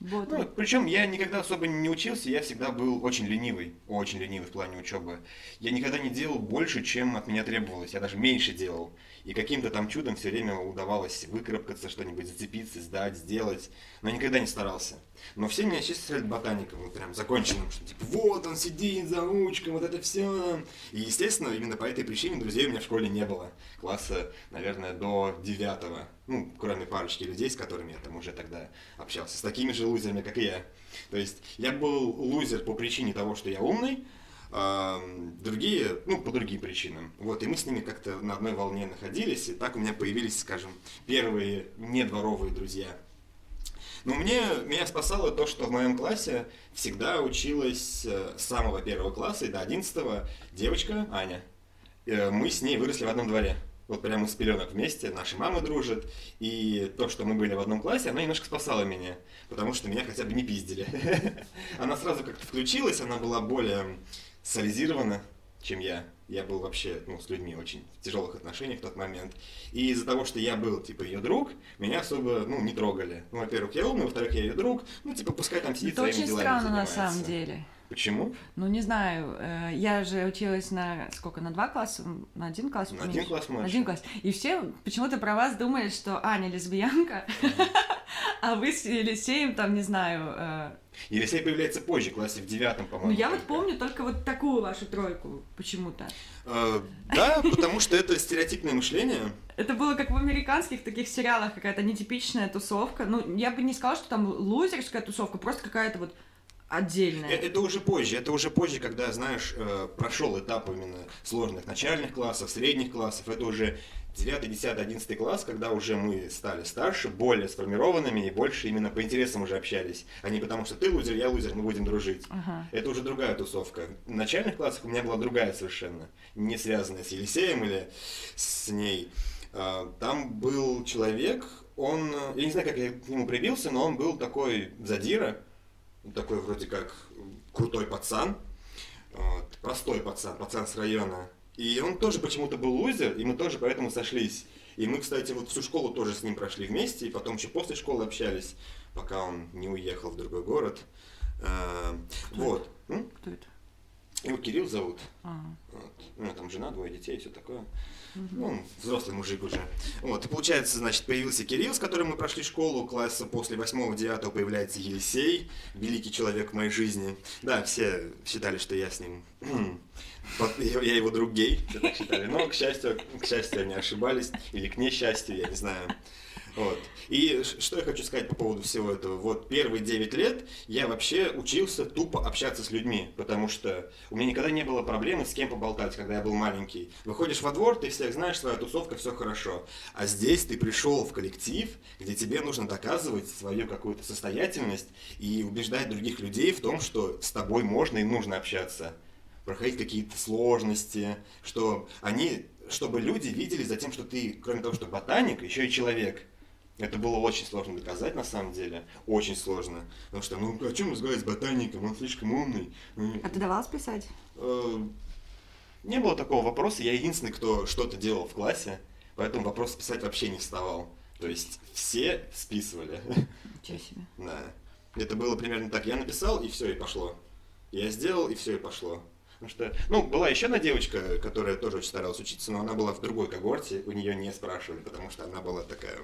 Ну, причем я никогда особо не учился, я всегда был очень ленивый, очень ленивый в плане учебы. Я никогда не делал больше, чем от меня требовалось, я даже меньше делал. И каким-то там чудом все время удавалось выкарабкаться, что-нибудь зацепиться, сдать, сделать, но никогда не старался. Но все меня числят ботаником, вот прям законченным, что типа вот он сидит за ручкой, вот это все. И естественно, именно по этой причине друзей у меня в школе не было. Класса, наверное, до девятого. Ну, кроме парочки людей, с которыми я там уже тогда общался. С такими же лузерами, как и я. То есть я был лузер по причине того, что я умный, другие, ну, по другим причинам. Вот, и мы с ними как-то на одной волне находились, и так у меня появились, скажем, первые недворовые друзья. Но мне, меня спасало то, что в моем классе всегда училась э, с самого первого класса и до одиннадцатого девочка Аня. Э, мы с ней выросли в одном дворе. Вот прямо с пеленок вместе, наши мамы дружат, и то, что мы были в одном классе, оно немножко спасало меня, потому что меня хотя бы не пиздили. <laughs> Она сразу как-то включилась, она была более социализирована, чем я. Я был вообще ну, с людьми очень в тяжелых отношениях в тот момент. И из-за того, что я был, типа, ее друг, меня особо, ну, не трогали. Ну, во-первых, я умный, во-вторых, я ее друг. Ну, типа, пускай там сидит Это своими очень делами странно на занимается. самом деле. Почему? Ну, не знаю, э, я же училась на сколько, на два класса, на один класс? На один класс На младше. один класс. И все почему-то про вас думали, что Аня лесбиянка, <laughs> а вы с Елисеем там, не знаю... э, Елисей появляется позже, в классе в девятом, по-моему. Ну, я вот помню только вот такую вашу тройку почему-то. Э, да, потому что это стереотипное мышление. Это было как в американских таких сериалах, какая-то нетипичная тусовка. Ну, я бы не сказала, что там лузерская тусовка, просто какая-то вот отдельная. Э, Это уже позже, это уже позже, когда, знаешь, э, прошел этап именно сложных начальных классов, средних классов, это уже 9, 10, 11 класс, когда уже мы стали старше, более сформированными и больше именно по интересам уже общались, а не потому что ты лузер, я лузер, мы будем дружить. Ага. Это уже другая тусовка. В начальных классах у меня была другая совершенно, не связанная с Елисеем или с ней. А, Там был человек, он, э, я не знаю, как я к нему привился, но он был такой задира, такой вроде как крутой пацан, вот, простой пацан, пацан с района. И он тоже почему-то был лузер, и мы тоже поэтому сошлись. И мы, кстати, вот всю школу тоже с ним прошли вместе, и потом еще после школы общались, пока он не уехал в другой город. А, Кто Вот. М? Кто это? Его Кирилл зовут. Ага. Вот. У него там жена, двое детей, все такое. Ну, взрослый мужик уже. Вот, и получается, значит, появился Кирилл, с которым мы прошли школу, класса после 8-9 появляется Елисей, великий человек в моей жизни. Да, все считали, что я с ним... <clears throat> я его друг гей, все так считали. Но, к счастью, к счастью, они ошибались. Или к несчастью, я не знаю. Вот. И что я хочу сказать по поводу всего этого. Вот первые 9 лет я вообще учился тупо общаться с людьми, потому что у меня никогда не было проблемы с кем поболтать, когда я был маленький. Выходишь во двор, ты всех знаешь, своя тусовка, все хорошо. А здесь ты пришел в коллектив, где тебе нужно доказывать свою какую-то состоятельность и убеждать других людей в том, что с тобой можно и нужно общаться проходить какие-то сложности, что они, чтобы люди видели за тем, что ты, кроме того, что ботаник, еще и человек. Это было очень сложно доказать на самом деле, очень сложно. Потому что, ну, о чем разговаривать с ботаником, он слишком умный. А ты давалась писать? э, Не было такого вопроса, я единственный, кто что-то делал в классе, поэтому вопрос писать вообще не вставал. То есть все списывали. Ничего себе. Да. Это было примерно так. Я написал, и все, и пошло. Я сделал, и все, и пошло. Потому что, ну, была еще одна девочка, которая тоже очень старалась учиться, но она была в другой когорте, у нее не спрашивали, потому что она была такая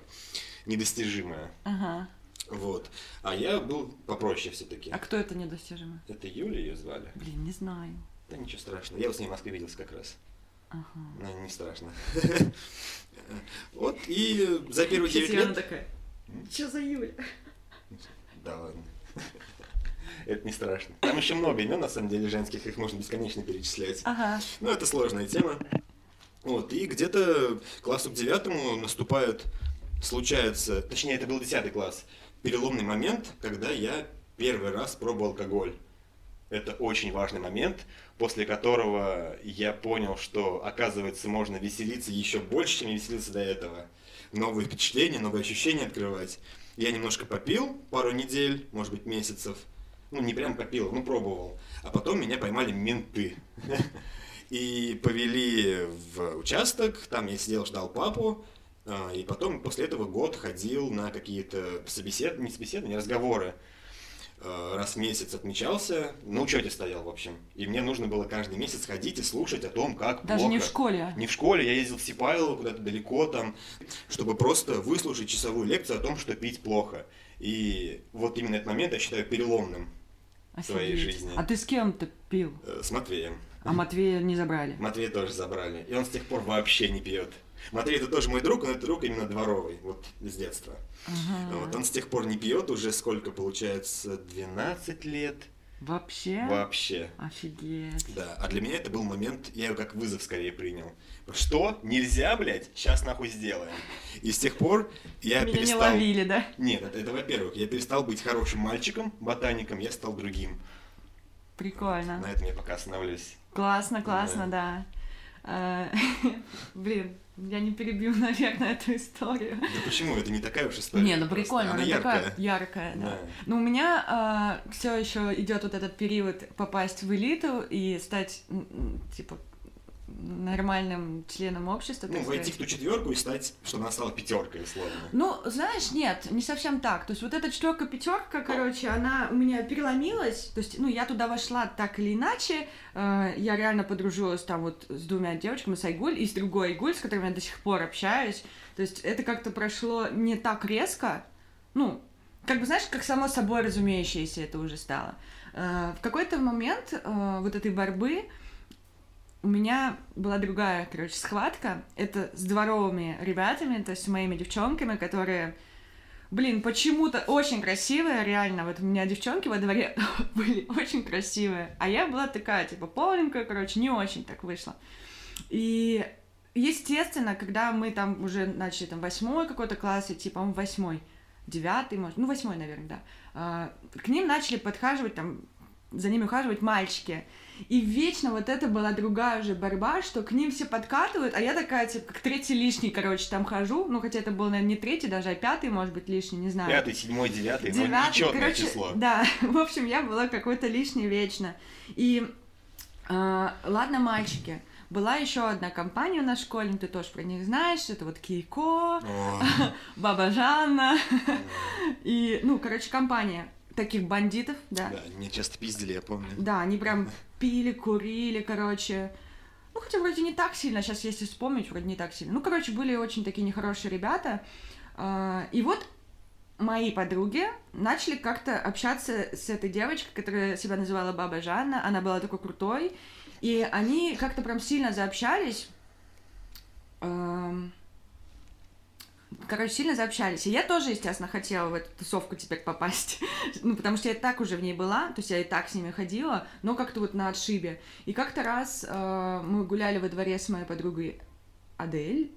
недостижимая. Ага. Вот. А я был попроще все-таки. А кто это недостижимо? Это Юля ее звали. Блин, не знаю. Да ничего страшного. Я вот с ней в Москве виделся как раз. Ага. Ну, не страшно. <laughs> Вот, и за первые 9 Кстати, она лет... такая, что за Юля? Да ладно. <laughs> Это не страшно. Там еще много имен, на самом деле, женских, их можно бесконечно перечислять. Ага. Ну, это сложная тема. Вот, и где-то классу к девятому наступает, случается, точнее, это был десятый класс, переломный момент, когда я первый раз пробовал алкоголь. Это очень важный момент, после которого я понял, что, оказывается, можно веселиться еще больше, чем я веселился до этого. Новые впечатления, новые ощущения открывать. Я немножко попил пару недель, может быть, месяцев. Ну, не прям попил, ну, пробовал. А потом меня поймали менты. И повели в участок, там я сидел, ждал папу, а, и потом после этого год ходил на какие-то собеседования, не собеседования, разговоры. А, Раз в месяц отмечался, на учете стоял, в общем. И мне нужно было каждый месяц ходить и слушать о том, как Даже не в плохо. школе. а? Не в школе, я ездил в Сипайлово, куда-то далеко там, чтобы просто выслушать часовую лекцию о том, что пить плохо. И вот именно этот момент я считаю переломным своей жизни. А ты с кем-то пил? э, с Матвеем. А Матвея не забрали? Матвея тоже забрали. И он с тех пор вообще не пьет. Матвей это тоже мой друг, но это друг именно дворовый, вот с детства. Ага. Вот, он с тех пор не пьет, уже сколько получается, 12 лет. Вообще? Вообще. Офигеть. Да, а для меня это был момент, я его как вызов скорее принял. Что? Нельзя, блядь? Сейчас нахуй сделаем. И с тех пор я Меня перестал... не ловили, да? Нет, это, это во-первых, я перестал быть хорошим мальчиком, ботаником, я стал другим. Прикольно. На этом я пока остановлюсь. Классно, классно, да. А, <laughs> Блин, я не перебью, <laughs> наверное, эту историю. Да почему? Это не такая уж история. Не, ну прикольно, Она она яркая. такая яркая, да. Да. Ну, у меня все еще идет вот этот период попасть в элиту и стать, типа, нормальным членом общества. Ну, войти сказать. в ту четверку и стать, чтобы она стала пятеркой, условно. Ну, знаешь, нет, не совсем так. То есть вот эта четверка пятерка, короче, она у меня переломилась. То есть, ну, я туда вошла так или иначе. Э, Я реально подружилась там вот с двумя девочками, с Айгуль и с другой Айгуль, с которыми я до сих пор общаюсь. То есть это как-то прошло не так резко. Ну, как бы, знаешь, как само собой разумеющееся это уже стало. Э, В какой-то момент э, вот этой борьбы у меня была другая, короче, схватка. Это с дворовыми ребятами, то есть с моими девчонками, которые, блин, почему-то очень красивые, реально. Вот у меня девчонки во дворе <laughs> были очень красивые, а я была такая, типа, полненькая, короче, не очень так вышло. И, естественно, когда мы там уже начали там восьмой какой-то класс идти, по-моему, восьмой, девятый, может, ну, восьмой, наверное, да, а, к ним начали подхаживать там, за ними ухаживать мальчики. И вечно вот это была другая уже борьба, что к ним все подкатывают, а я такая, типа, как третий лишний, короче, там хожу. Ну, хотя это был, наверное, не третий даже, а пятый, может быть, лишний, не знаю. Пятый, седьмой, девятый, ну, Девятый, нечетное короче, число. Да, <laughs> в общем, я была какой-то лишний вечно. И а, ладно, мальчики. Была еще одна компания у нас в школе, ну, ты тоже про них знаешь, это вот Кейко, <laughs> Баба Жанна, и, ну, короче, компания таких бандитов, да. Да, меня часто пиздили, я помню. Да, они прям пили, курили, короче. Ну, хотя вроде не так сильно, сейчас если вспомнить, вроде не так сильно. Ну, короче, были очень такие нехорошие ребята. А, И вот мои подруги начали как-то общаться с этой девочкой, которая себя называла Баба Жанна. Она была такой крутой. И они как-то прям сильно заобщались. Эм, Короче, сильно заобщались. И я тоже, естественно, хотела в эту тусовку теперь попасть. <laughs> ну, потому что я и так уже в ней была, то есть я и так с ними ходила, но как-то вот на отшибе. И как-то раз э, мы гуляли во дворе с моей подругой Адель.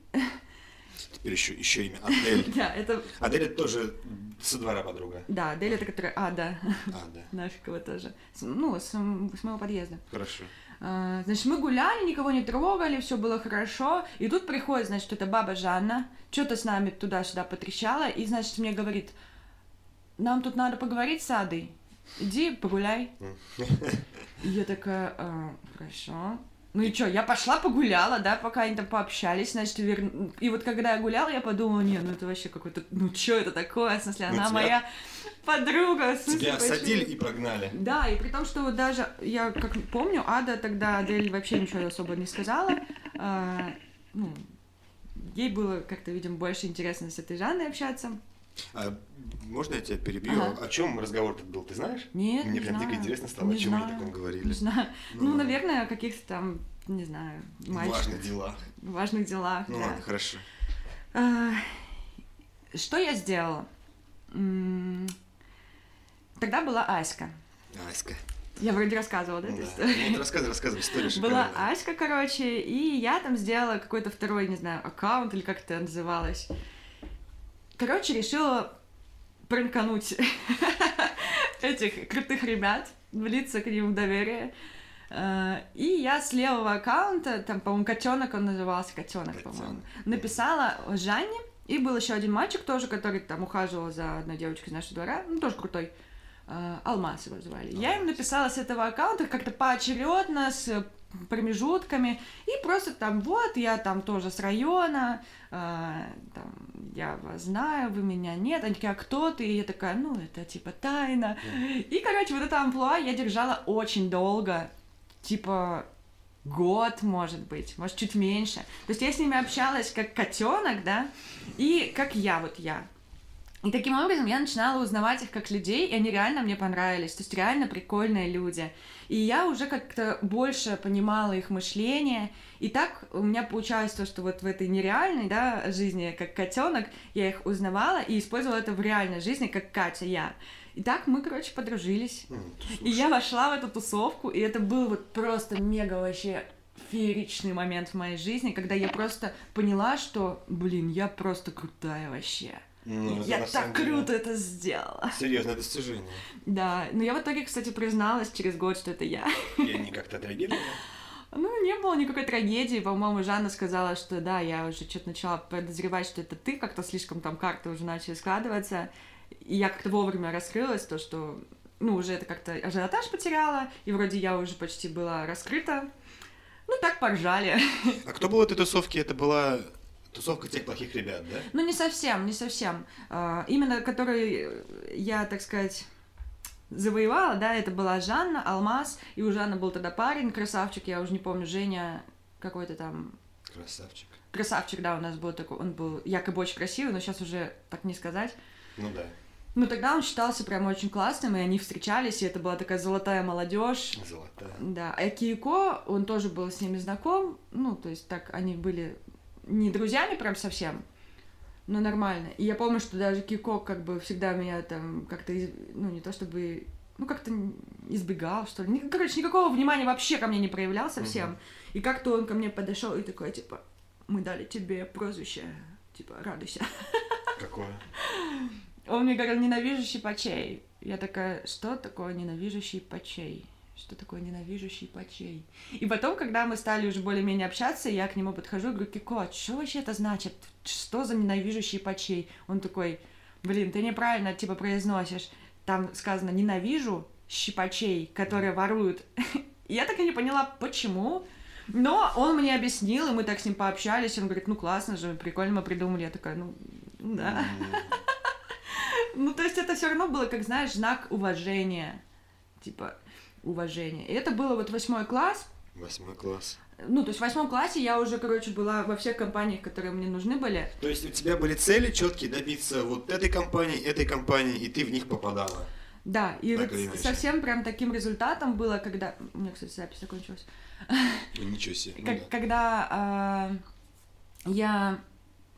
Теперь еще, еще имя Адель. <laughs> да, это... Адель это тоже со двора подруга. Да, Адель это которая... А, да, А, да. <laughs> Нафикова тоже. Ну, с, с моего подъезда. Хорошо. А, Значит, мы гуляли, никого не трогали, все было хорошо. И тут приходит, значит, эта баба Жанна, что-то с нами туда-сюда потрещала, и, значит, мне говорит, нам тут надо поговорить с Адой. Иди погуляй. И я такая, «А, хорошо. Ну и что, я пошла погуляла, да, пока они там пообщались, значит, вер- и вот когда я гуляла, я подумала, не, ну это вообще какой-то, ну что это такое, в смысле, она моя подруга, смысле, Тебя почему?» осадили и прогнали. Да, и при том, что даже, я как помню, Ада тогда Адель вообще ничего особо не сказала. А, ну, ей было как-то, видимо, больше интересно с этой Жанной общаться. А можно я тебя перебью? Ага. О чем разговор тут был, ты знаешь? Нет, Мне не прям знаю. дико интересно стало, Не о чем они знаю. таком говорили. Не знаю. Ну, Ну, наверное, о каких-то там, не знаю, мальчиках, Важных делах. важных делах. Ну да. ладно, хорошо. А, Что я сделала? Тогда была Аська. Аська. Я вроде рассказывала, да, Ну, эту да. историю? Ну, рассказывай, рассказывай, история Была. Аська, короче, и я там сделала какой-то второй, не знаю, аккаунт или как это называлось. Короче, решила пранкануть <laughs> этих крутых ребят, влиться к ним в доверие. Э, И я с левого аккаунта, там, по-моему, котенок он назывался, котенок, по-моему, написала Жанне. И был еще один мальчик тоже, который там ухаживал за одной девочкой из нашего двора, ну, тоже крутой. Э, Алмаз его звали. Я им написала с этого аккаунта как-то поочередно, с промежутками, и просто там, вот, я там тоже с района, э, там, я вас знаю, вы меня нет, они такие, а кто ты? И я такая, ну, это типа тайна. И, короче, вот это амплуа я держала очень долго, типа год, может быть, может, чуть меньше. То есть я с ними общалась как котенок, да, и как я, вот я. И таким образом я начинала узнавать их как людей, и они реально мне понравились. То есть реально прикольные люди. И я уже как-то больше понимала их мышление. И так у меня получалось то, что вот в этой нереальной да, жизни, как котенок, я их узнавала и использовала это в реальной жизни, как Катя я. И так мы, короче, подружились. Ты И я вошла в эту тусовку, и это был вот просто мега вообще фееричный момент в моей жизни, когда я просто поняла, что, блин, я просто крутая вообще. Ну, я так деле круто это сделала. Серьезное достижение. Да, но я в итоге, кстати, призналась через год, что это я. И они как-то отреагировали? <laughs> Ну, не было никакой трагедии. По-моему, Жанна сказала, что да, я уже что-то начала подозревать, что это ты, как-то слишком там карты уже начали складываться. И я как-то вовремя раскрылась, то, что, ну, уже это как-то ажиотаж потеряла, и вроде я уже почти была раскрыта. Ну, так поржали. А кто был в этой тусовке? Это была тусовка тех плохих ребят, да? Ну, не совсем, не совсем. А, Именно который я, так сказать, завоевала, да, это была Жанна, Алмаз, и у Жанны был тогда парень, красавчик, я уже не помню, Женя какой-то там Красавчик. красавчик, да, у нас был такой, он был якобы очень красивый, но сейчас уже так не сказать. Ну да, Ну, тогда он считался прям очень классным, и они встречались, и это была такая золотая молодежь. золотая. Да, а Кико, он тоже был с ними знаком, ну, то есть так они были не друзьями прям совсем, но нормально. И я помню, что даже Кико как бы всегда меня там как-то, из- ну, не то чтобы, ну, как-то избегал, что ли. Короче, никакого внимания вообще ко мне не проявлял совсем. Мгм. И как-то он ко мне подошел и такой, типа, мы дали тебе прозвище, типа, радуйся. Какое? Он мне говорил, ненавижу щипачей. Я такая, что такое ненавижу щипачей? Что такое ненавижу щипачей? И потом, когда мы стали уже более-менее общаться, я к нему подхожу и говорю, Кико, что вообще это значит? Что за ненавижу щипачей? Он такой, блин, ты неправильно, типа, произносишь. Там сказано «ненавижу щипачей, которые воруют». <laughs> Я так и не поняла, почему. Но он мне объяснил, и мы так с ним пообщались. Он говорит, ну классно же, прикольно мы придумали. Я такая, ну, да. <laughs> Ну, то есть это все равно было, как знаешь, знак уважения. Типа, уважения. И это было вот восьмой класс. Восьмой класс. Ну, то есть в восьмом классе я уже, короче, была во всех компаниях, которые мне нужны были. То есть у тебя были цели четкие добиться вот этой компании, этой компании, и ты в них попадала. Да, и Так вот совсем прям таким результатом было, когда... У меня, кстати, запись закончилась. Ну, ничего себе. ну Как- да. когда а, я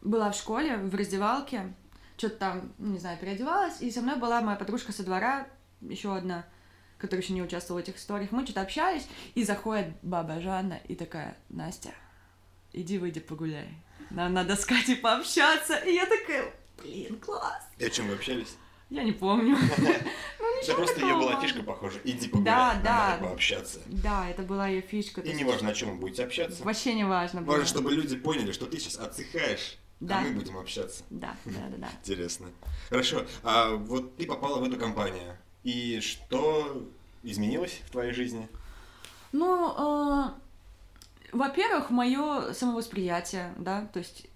была в школе, в раздевалке, что-то там, не знаю, переодевалась, и со мной была моя подружка со двора, еще одна, которая еще не участвовала в этих историях. Мы что-то общались, и заходит баба Жанна и такая, Настя, иди выйди погуляй. Нам надо с Катей пообщаться. И я такая, блин, класс. И о чем вы общались? Я не помню. <laughs> Это просто ее была фишка похожа. Иди погуляй, Да, да. пообщаться. Да, это была ее фишка. И не важно, о чем вы будете общаться. Вообще не важно. Важно, чтобы люди поняли, что ты сейчас отдыхаешь, Да. а мы будем общаться. Да, да, да, да. <laughs> Интересно. Хорошо. А вот ты попала в эту компанию. И что изменилось в твоей жизни? Ну, э, во-первых, мое самовосприятие, да, то есть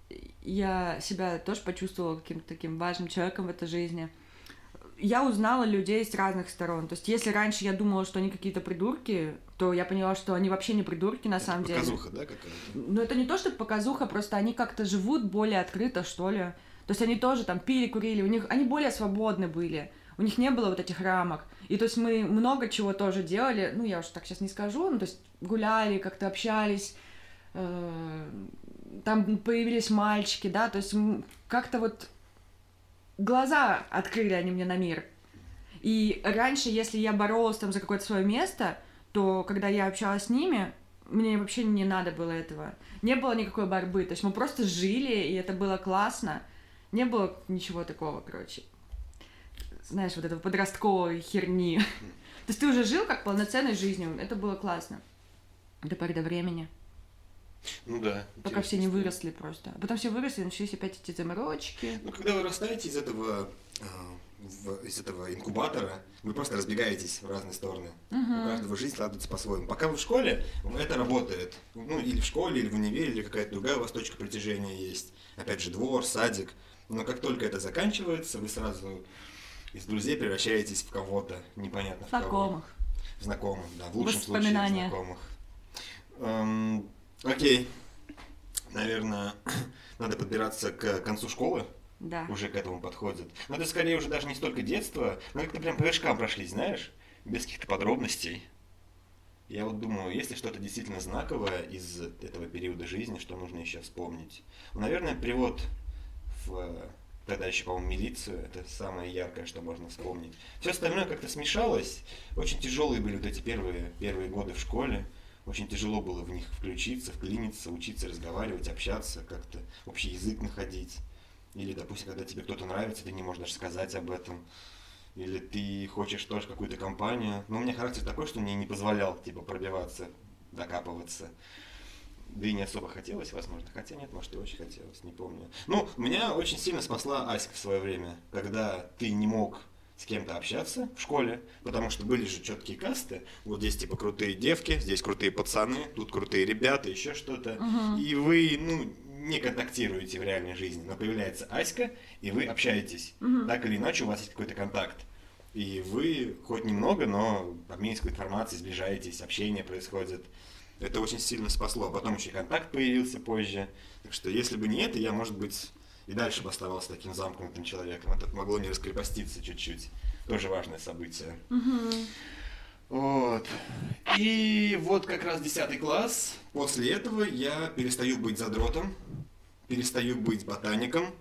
я себя тоже почувствовала каким-то таким важным человеком в этой жизни. Я узнала людей с разных сторон. То есть, если раньше я думала, что они какие-то придурки, то я поняла, что они вообще не придурки на самом деле. Показуха, да, какая-то? Ну, это не то, что показуха, просто они как-то живут более открыто, что ли. То есть они тоже там пили, курили, у них они более свободны были. У них не было вот этих рамок. И то есть мы много чего тоже делали, ну, я уж так сейчас не скажу, ну, то есть гуляли, как-то общались, э, там появились мальчики, да, то есть как-то вот глаза открыли они мне на мир. И раньше, если я боролась там за какое-то свое место, то когда я общалась с ними, мне вообще не надо было этого. Не было никакой борьбы. То есть мы просто жили, и это было классно. Не было ничего такого, короче. Знаешь, вот этого подростковой херни. То есть ты уже жил как полноценной жизнью. Это было классно. До поры до времени. Ну да. Пока все не выросли просто. А потом все выросли, начались опять эти заморочки. Ну, когда вы растаете из этого, в- из этого инкубатора, вы просто разбегаетесь в разные стороны. У каждого жизнь складывается по-своему. Пока вы в школе, это работает. Ну, или в школе, или в универе, или какая-то другая у вас точка притяжения есть. Опять же, двор, садик. Но как только это заканчивается, вы сразу из друзей превращаетесь в кого-то, непонятно в кого. Знакомых. Знакомых, да, в лучшем случае знакомых. Эм, окей. Наверное, <clears throat> надо подбираться к концу школы, Да. уже к этому подходит. Но это скорее уже даже не столько детство, но как-то прям по вершкам прошли, знаешь, без каких-то подробностей. Я вот думаю, если что-то действительно знаковое из этого периода жизни, что нужно еще вспомнить. Наверное, перевод в тогда еще, по-моему, милицию, это самое яркое, что можно вспомнить. Все остальное как-то смешалось, очень тяжелые были вот эти первые, первые годы в школе, очень тяжело было в них включиться, вклиниться, учиться разговаривать, общаться, как-то общий язык находить. Или, допустим, когда тебе кто-то нравится, ты не можешь даже сказать об этом. Или ты хочешь тоже какую-то компанию. Но у меня характер такой, что мне не позволял, типа, пробиваться, докапываться. Да и не особо хотелось, возможно. Хотя нет, может, и очень хотелось, не помню. Ну, меня очень сильно спасла Аська в свое время, когда ты не мог с кем-то общаться в школе, потому что были же четкие касты. Вот здесь типа крутые девки, здесь крутые пацаны, тут крутые ребята, еще что-то. Мгм. И вы, ну, не контактируете в реальной жизни, но появляется Аська, и вы общаетесь. Мгм. Так или иначе у вас есть какой-то контакт. И вы хоть немного, но обмениваетесь информацией, сближаетесь, общение происходит. Это очень сильно спасло. А потом еще и контакт появился позже. Так что если бы не это, я, может быть, и дальше бы оставался таким замкнутым человеком. Это могло не раскрепоститься чуть-чуть. Тоже важное событие. Мгм. Вот. И вот как раз 10 класс. После этого я перестаю быть задротом, перестаю быть ботаником.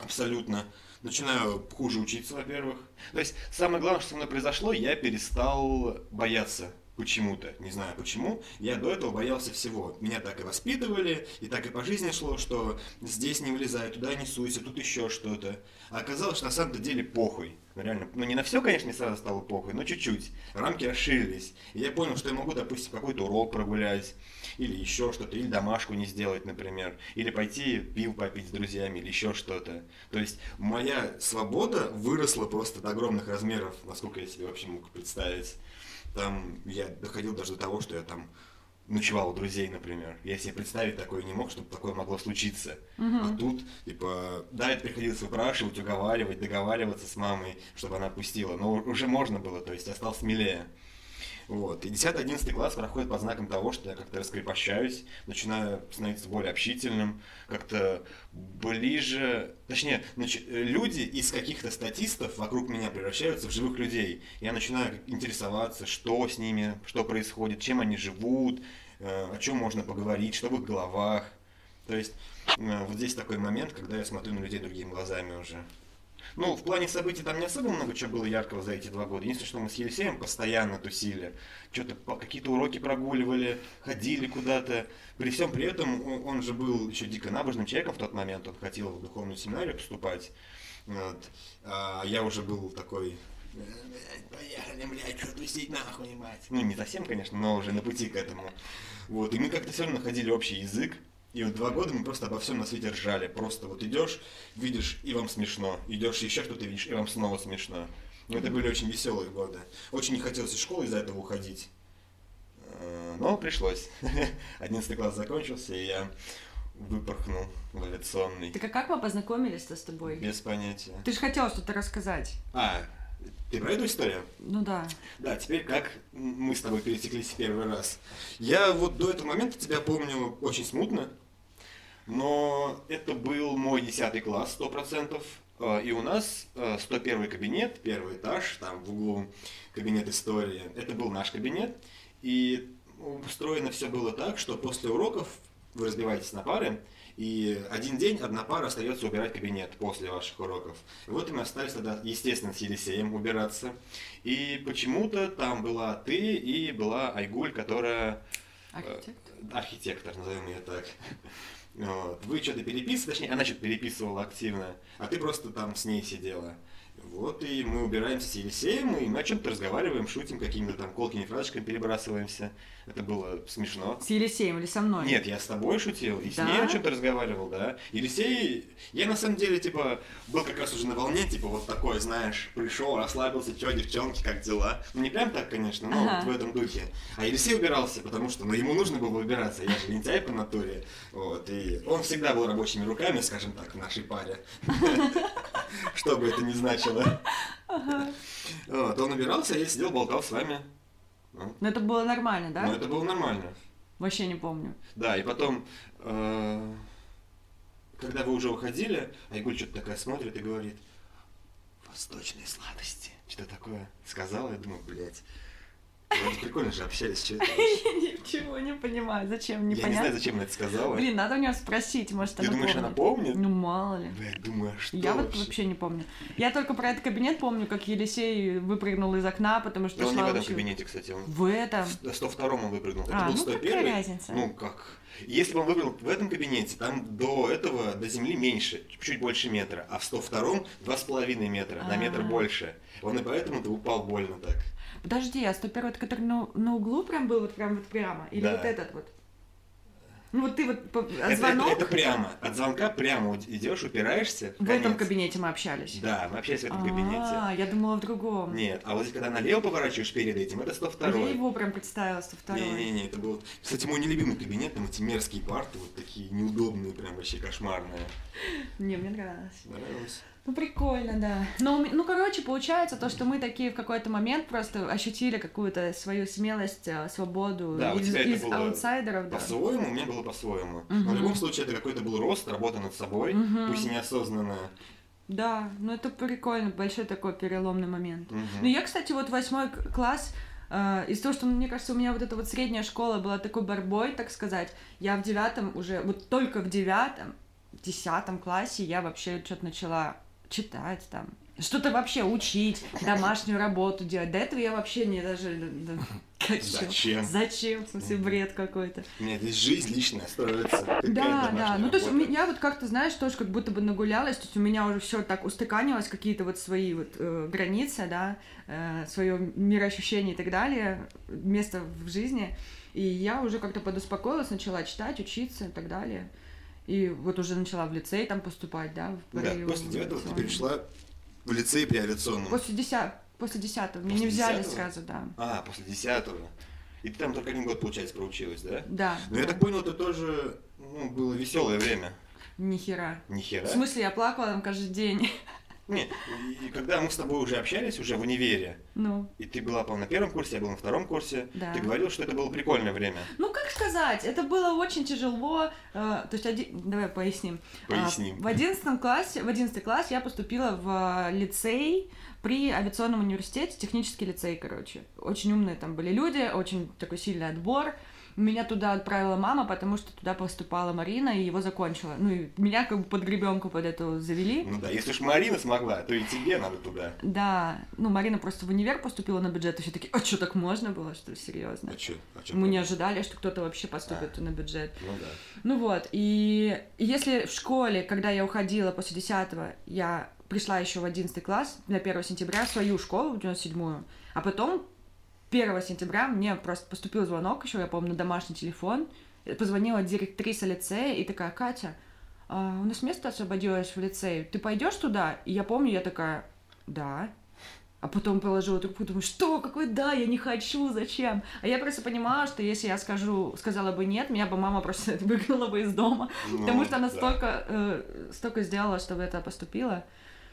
Абсолютно. Начинаю хуже учиться, во-первых. То есть самое главное, что со мной произошло, я перестал бояться почему-то. Не знаю почему. Я до этого боялся всего. Меня так и воспитывали, и так и по жизни шло, что здесь не влезай, туда не суйся, тут еще что-то. А оказалось, что на самом-то деле похуй. Ну, реально, ну не на все, конечно, не сразу стало похуй, но чуть-чуть. Рамки расширились. И я понял, что я могу, допустим, какой-то урок прогулять, или еще что-то, или домашку не сделать, например, или пойти пив попить с друзьями, или еще что-то. То есть моя свобода выросла просто до огромных размеров, насколько я себе вообще мог представить. Там я доходил даже до того, что я там ночевал у друзей, например. Я себе представить такое не мог, чтобы такое могло случиться. А тут, типа, да, это приходилось выпрашивать, уговаривать, договариваться с мамой, чтобы она отпустила. Но уже можно было, то есть я стал смелее. Вот. И 10-11 класс проходит под знаком того, что я как-то раскрепощаюсь, начинаю становиться более общительным, как-то ближе... Точнее, нач- люди из каких-то статистов вокруг меня превращаются в живых людей. Я начинаю интересоваться, что с ними, что происходит, чем они живут, э, о чем можно поговорить, что в их головах. То есть э, вот здесь такой момент, когда я смотрю на людей другими глазами уже. Ну, в плане событий там не особо много чего было яркого за эти два года. Единственное, что мы с Елисеем постоянно тусили. Что-то какие-то уроки прогуливали, ходили куда-то. При всем при этом он, он же был еще дико набожным человеком в тот момент. Он хотел в духовную семинарию поступать. Вот. А я уже был такой... «Э, блядь, Поехали, блядь, тусить нахуй, ебать. Ну, не совсем, конечно, но уже на пути к этому. Вот, и мы как-то все равно находили общий язык. И вот два года мы просто обо всем на свете ржали. Просто вот идешь, видишь, и вам смешно. Идешь, еще что-то видишь, и вам снова смешно. И это были очень веселые годы. Очень не хотелось из школы из-за этого уходить. Э, Но пришлось. <laughs> Одиннадцатый класс закончился, и я выпорхнул в авиационный. Так а как мы познакомились-то с тобой? Без понятия. Ты же хотел что-то рассказать. А, ты про эту историю? Ну да. Да, теперь как мы с тобой пересеклись в первый раз. Я вот до этого момента тебя помню очень смутно, но это был мой 10 класс, сто процентов. А, И у нас э, 101 кабинет, первый этаж, там в углу кабинет истории. Это был наш кабинет. И устроено все было так, что после уроков вы разбиваетесь на пары, и один день одна пара остается убирать кабинет после ваших уроков. И вот мы остались тогда, естественно, с Елисеем убираться. И почему-то там была ты и была Айгуль, которая Архитектор. архитектор, назовем ее так. Вы что-то переписывали, точнее, она что-то переписывала активно, а ты просто там с ней сидела. Вот и мы убираемся с Елисеем, и мы о чем-то разговариваем, шутим, какими-то там колкими фразочками перебрасываемся. Это было смешно. С Елисеем или со мной? Нет, я с тобой шутил, и с Да? ней о чем-то разговаривал, да. Елисей, я на самом деле, типа, был как раз уже на волне, типа, вот такой, знаешь, пришел, расслабился, что, девчонки, как дела? Ну, не прям так, конечно, но Ага. вот в этом духе. А Елисей убирался, потому что, ну, ему нужно было убираться, я же лентяй по натуре, вот, и он всегда был рабочими руками, скажем так, в нашей паре. <laughs> Что бы это ни значило. Вот, он убирался, я сидел, болтал с вами. Ну, Но это было нормально, да? Но это было нормально. Вообще не помню. Да, и потом, э, когда вы уже уходили, Айгуль что-то такая смотрит и говорит, восточные сладости. Что такое сказала, я думаю, блядь. Это прикольно же общались, что это? <laughs> Ничего не понимаю, зачем, Я не знаю, непонятно. зачем она это сказала. Блин, надо у нее спросить, может, Ты она думаешь, помнит. она помнит? Ну, мало ли. Бля, Я думаю, а что Я вот вообще? не помню. Я только про этот кабинет помню, как Елисей выпрыгнул из окна, потому что Да он не в этом кабинете, кстати, он В этом. в 102-м он выпрыгнул. Это А, был ну какая 101 разница? Ну как? Если бы он выпрыгнул в этом кабинете, там до этого, до земли меньше, чуть больше метра, а в 102-м 2,5 метра, на метр А. больше. Он и поэтому-то упал больно так. Подожди, а 101 это который на, на углу прям был, вот прям вот прямо? Или Да. вот этот вот? Ну вот ты вот по- от Это, звонок это- это прямо. От звонка прямо идешь, упираешься. в этом конец. кабинете мы общались. Да, мы общались в этом кабинете. А, я думала в другом. Нет, а вот здесь, когда налево поворачиваешь перед этим, это 102 Я его прям представила, 102 Не-не-не, это был... Кстати, мой нелюбимый кабинет, там эти мерзкие парты, вот такие неудобные, прям вообще кошмарные. <laughs> Не, мне нравилось. Нравилось? Ну, прикольно, да. Но, у ме- ну, короче, получается то, что мы такие в какой-то момент просто ощутили какую-то свою смелость, а, свободу Да, у из, из было аутсайдеров, да. По-своему, у меня было по-своему. Но Мгм. в любом случае, это какой-то был рост, работа над собой, Мгм. пусть и неосознанно. Да, ну это прикольно, большой такой переломный момент. Мгм. Ну, я, кстати, вот восьмой класс, э, из-за того, что, мне кажется, у меня вот эта вот средняя школа была такой борьбой, так сказать, я в девятом уже, вот только в девятом, десятом классе я вообще что-то начала читать там, что-то вообще учить, домашнюю работу делать. До этого я вообще не даже... да? Зачем? Зачем? В смысле, бред какой-то. У меня здесь жизнь личная строится. Какая Да, да. Ну, то есть у меня вот как-то, знаешь, тоже как будто бы нагулялась, то есть у меня уже все так устаканилось, какие-то вот свои вот э, границы, да, свое мироощущение и так далее, место в жизни. И я уже как-то подуспокоилась, начала читать, учиться и так далее. И вот уже начала в лицей там поступать, да, в Да, после девятого ты перешла в лицей при авиационном. После десятого, после десятого. Меня не После взяли десятого? сразу, да. А, после десятого. И ты там только один год, получается, проучилась, да? Да. Ну, я да. так понял, это тоже ну, было веселое время. Ни хера. Ни хера. В смысле, я плакала там каждый день. <laughs> Нет, и когда мы с тобой уже общались, уже в универе, Ну. и ты была, по-моему, на первом курсе, я был на втором курсе, Да. ты говорил, что это было прикольное время. Ну, как сказать, это было очень тяжело. э, то есть, оди- давай поясним. А, Поясним. в одиннадцатом классе, в одиннадцатый класс я поступила в лицей при авиационном университете, технический лицей, короче. Очень умные там были люди, очень такой сильный отбор. Меня туда отправила мама, потому что туда поступала Марина и его закончила. Ну, и меня как бы под гребенку под эту завели. Ну да, если уж Марина смогла, то и тебе надо туда. Да, ну, Марина просто в универ поступила на бюджет, и все такие, а что, так можно было, что ли, серьезно? А чё? А Мы не ожидали, что кто-то вообще поступит на бюджет. Ну да. Ну вот, и если в школе, когда я уходила после 10 я пришла еще в 11 класс на 1 сентября в свою школу, в 97-ю, а потом 1 сентября мне просто поступил звонок еще, я помню, на домашний телефон, позвонила директриса лицея и такая, Катя, а, у нас место освободилось в лицее, ты пойдешь туда? И я помню, я такая, да. А потом положила трубку, думаю, что, какой да, я не хочу, зачем? А я просто понимала, что если я скажу, сказала бы нет, меня бы мама просто <laughs> выгнала бы из дома, Ну, потому что она да. столько, э, столько сделала, чтобы это поступило.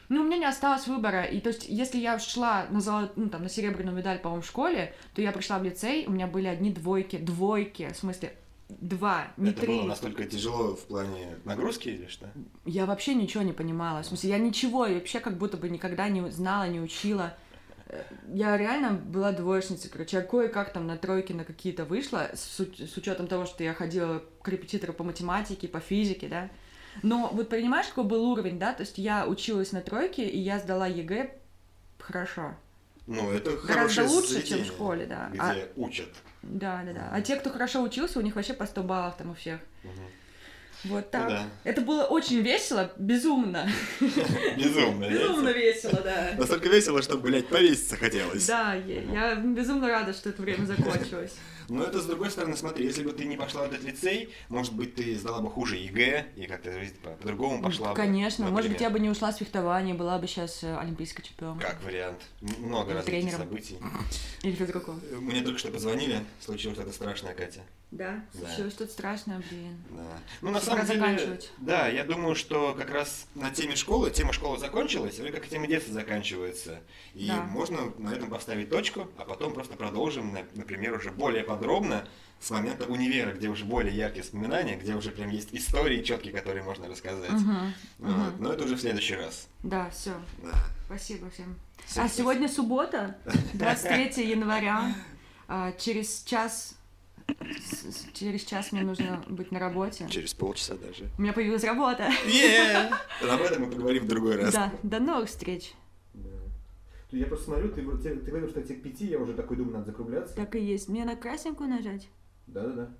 Ну, у меня не осталось выбора. И то есть, если я шла на золот... ну, там, на серебряную медаль, по-моему, в школе, то я пришла в лицей, у меня были одни двойки, двойки, в смысле, два, не это три. было настолько тяжело в плане нагрузки или что? Я вообще ничего не понимала. В смысле, я ничего и вообще как будто бы никогда не знала, не учила. Э, Я реально была двоечницей, короче, я кое-как там на тройки на какие-то вышла, с, с учетом того, что я ходила к репетитору по математике, по физике, да. Но вот понимаешь, какой был уровень, да? То есть я училась на тройке, и я сдала ЕГЭ хорошо. Ну, это Гораздо лучше, чем в школе, да. Где А- учат. Да, да, да. А те, кто хорошо учился, у них вообще по 100 баллов там у всех. Мгм. Вот так. Ну да. Это было очень весело, безумно. <laughs> Безумно. Безумно весело, да. Настолько весело, что, блядь, повеситься хотелось. Да, я, безумно рада, что это время закончилось. Но это с другой стороны, смотри, если бы ты не пошла в этот лицей, может быть, ты сдала бы хуже ЕГЭ, и как-то жизнь по-другому пошла бы. Конечно, может быть, я бы не ушла с фехтования, была бы сейчас олимпийской чемпионкой. Как вариант. Много Тренером. событий. Или физруком. Мне только что позвонили, случилось что-то страшное, Катя. Да? Да. Случилось что-то страшное, блин. Да. Ну, на самом деле, заканчивать. да, я думаю, что как раз на теме школы, тема школы закончилась, или как и тема детства заканчивается. И Да. можно на этом поставить точку, а потом просто продолжим, на- например, уже более подробно с момента универа, где уже более яркие воспоминания, где уже прям есть истории четкие, которые можно рассказать. Мгм, Вот. мгм. Но это уже в следующий раз. Да, все. Да. Спасибо всем. Всем А сегодня суббота, <laughs> 23 января. а, через час через час мне нужно быть на работе. Через полчаса даже. У меня появилась работа. Yeah! Об этом мы поговорим в другой раз. Да, до новых встреч. Да. Ну, Я просто смотрю, ты, вроде- ты говорил, что тебе к пяти, я уже такой думаю, надо закругляться. Так и есть. Мне на красненькую нажать? Да-да-да.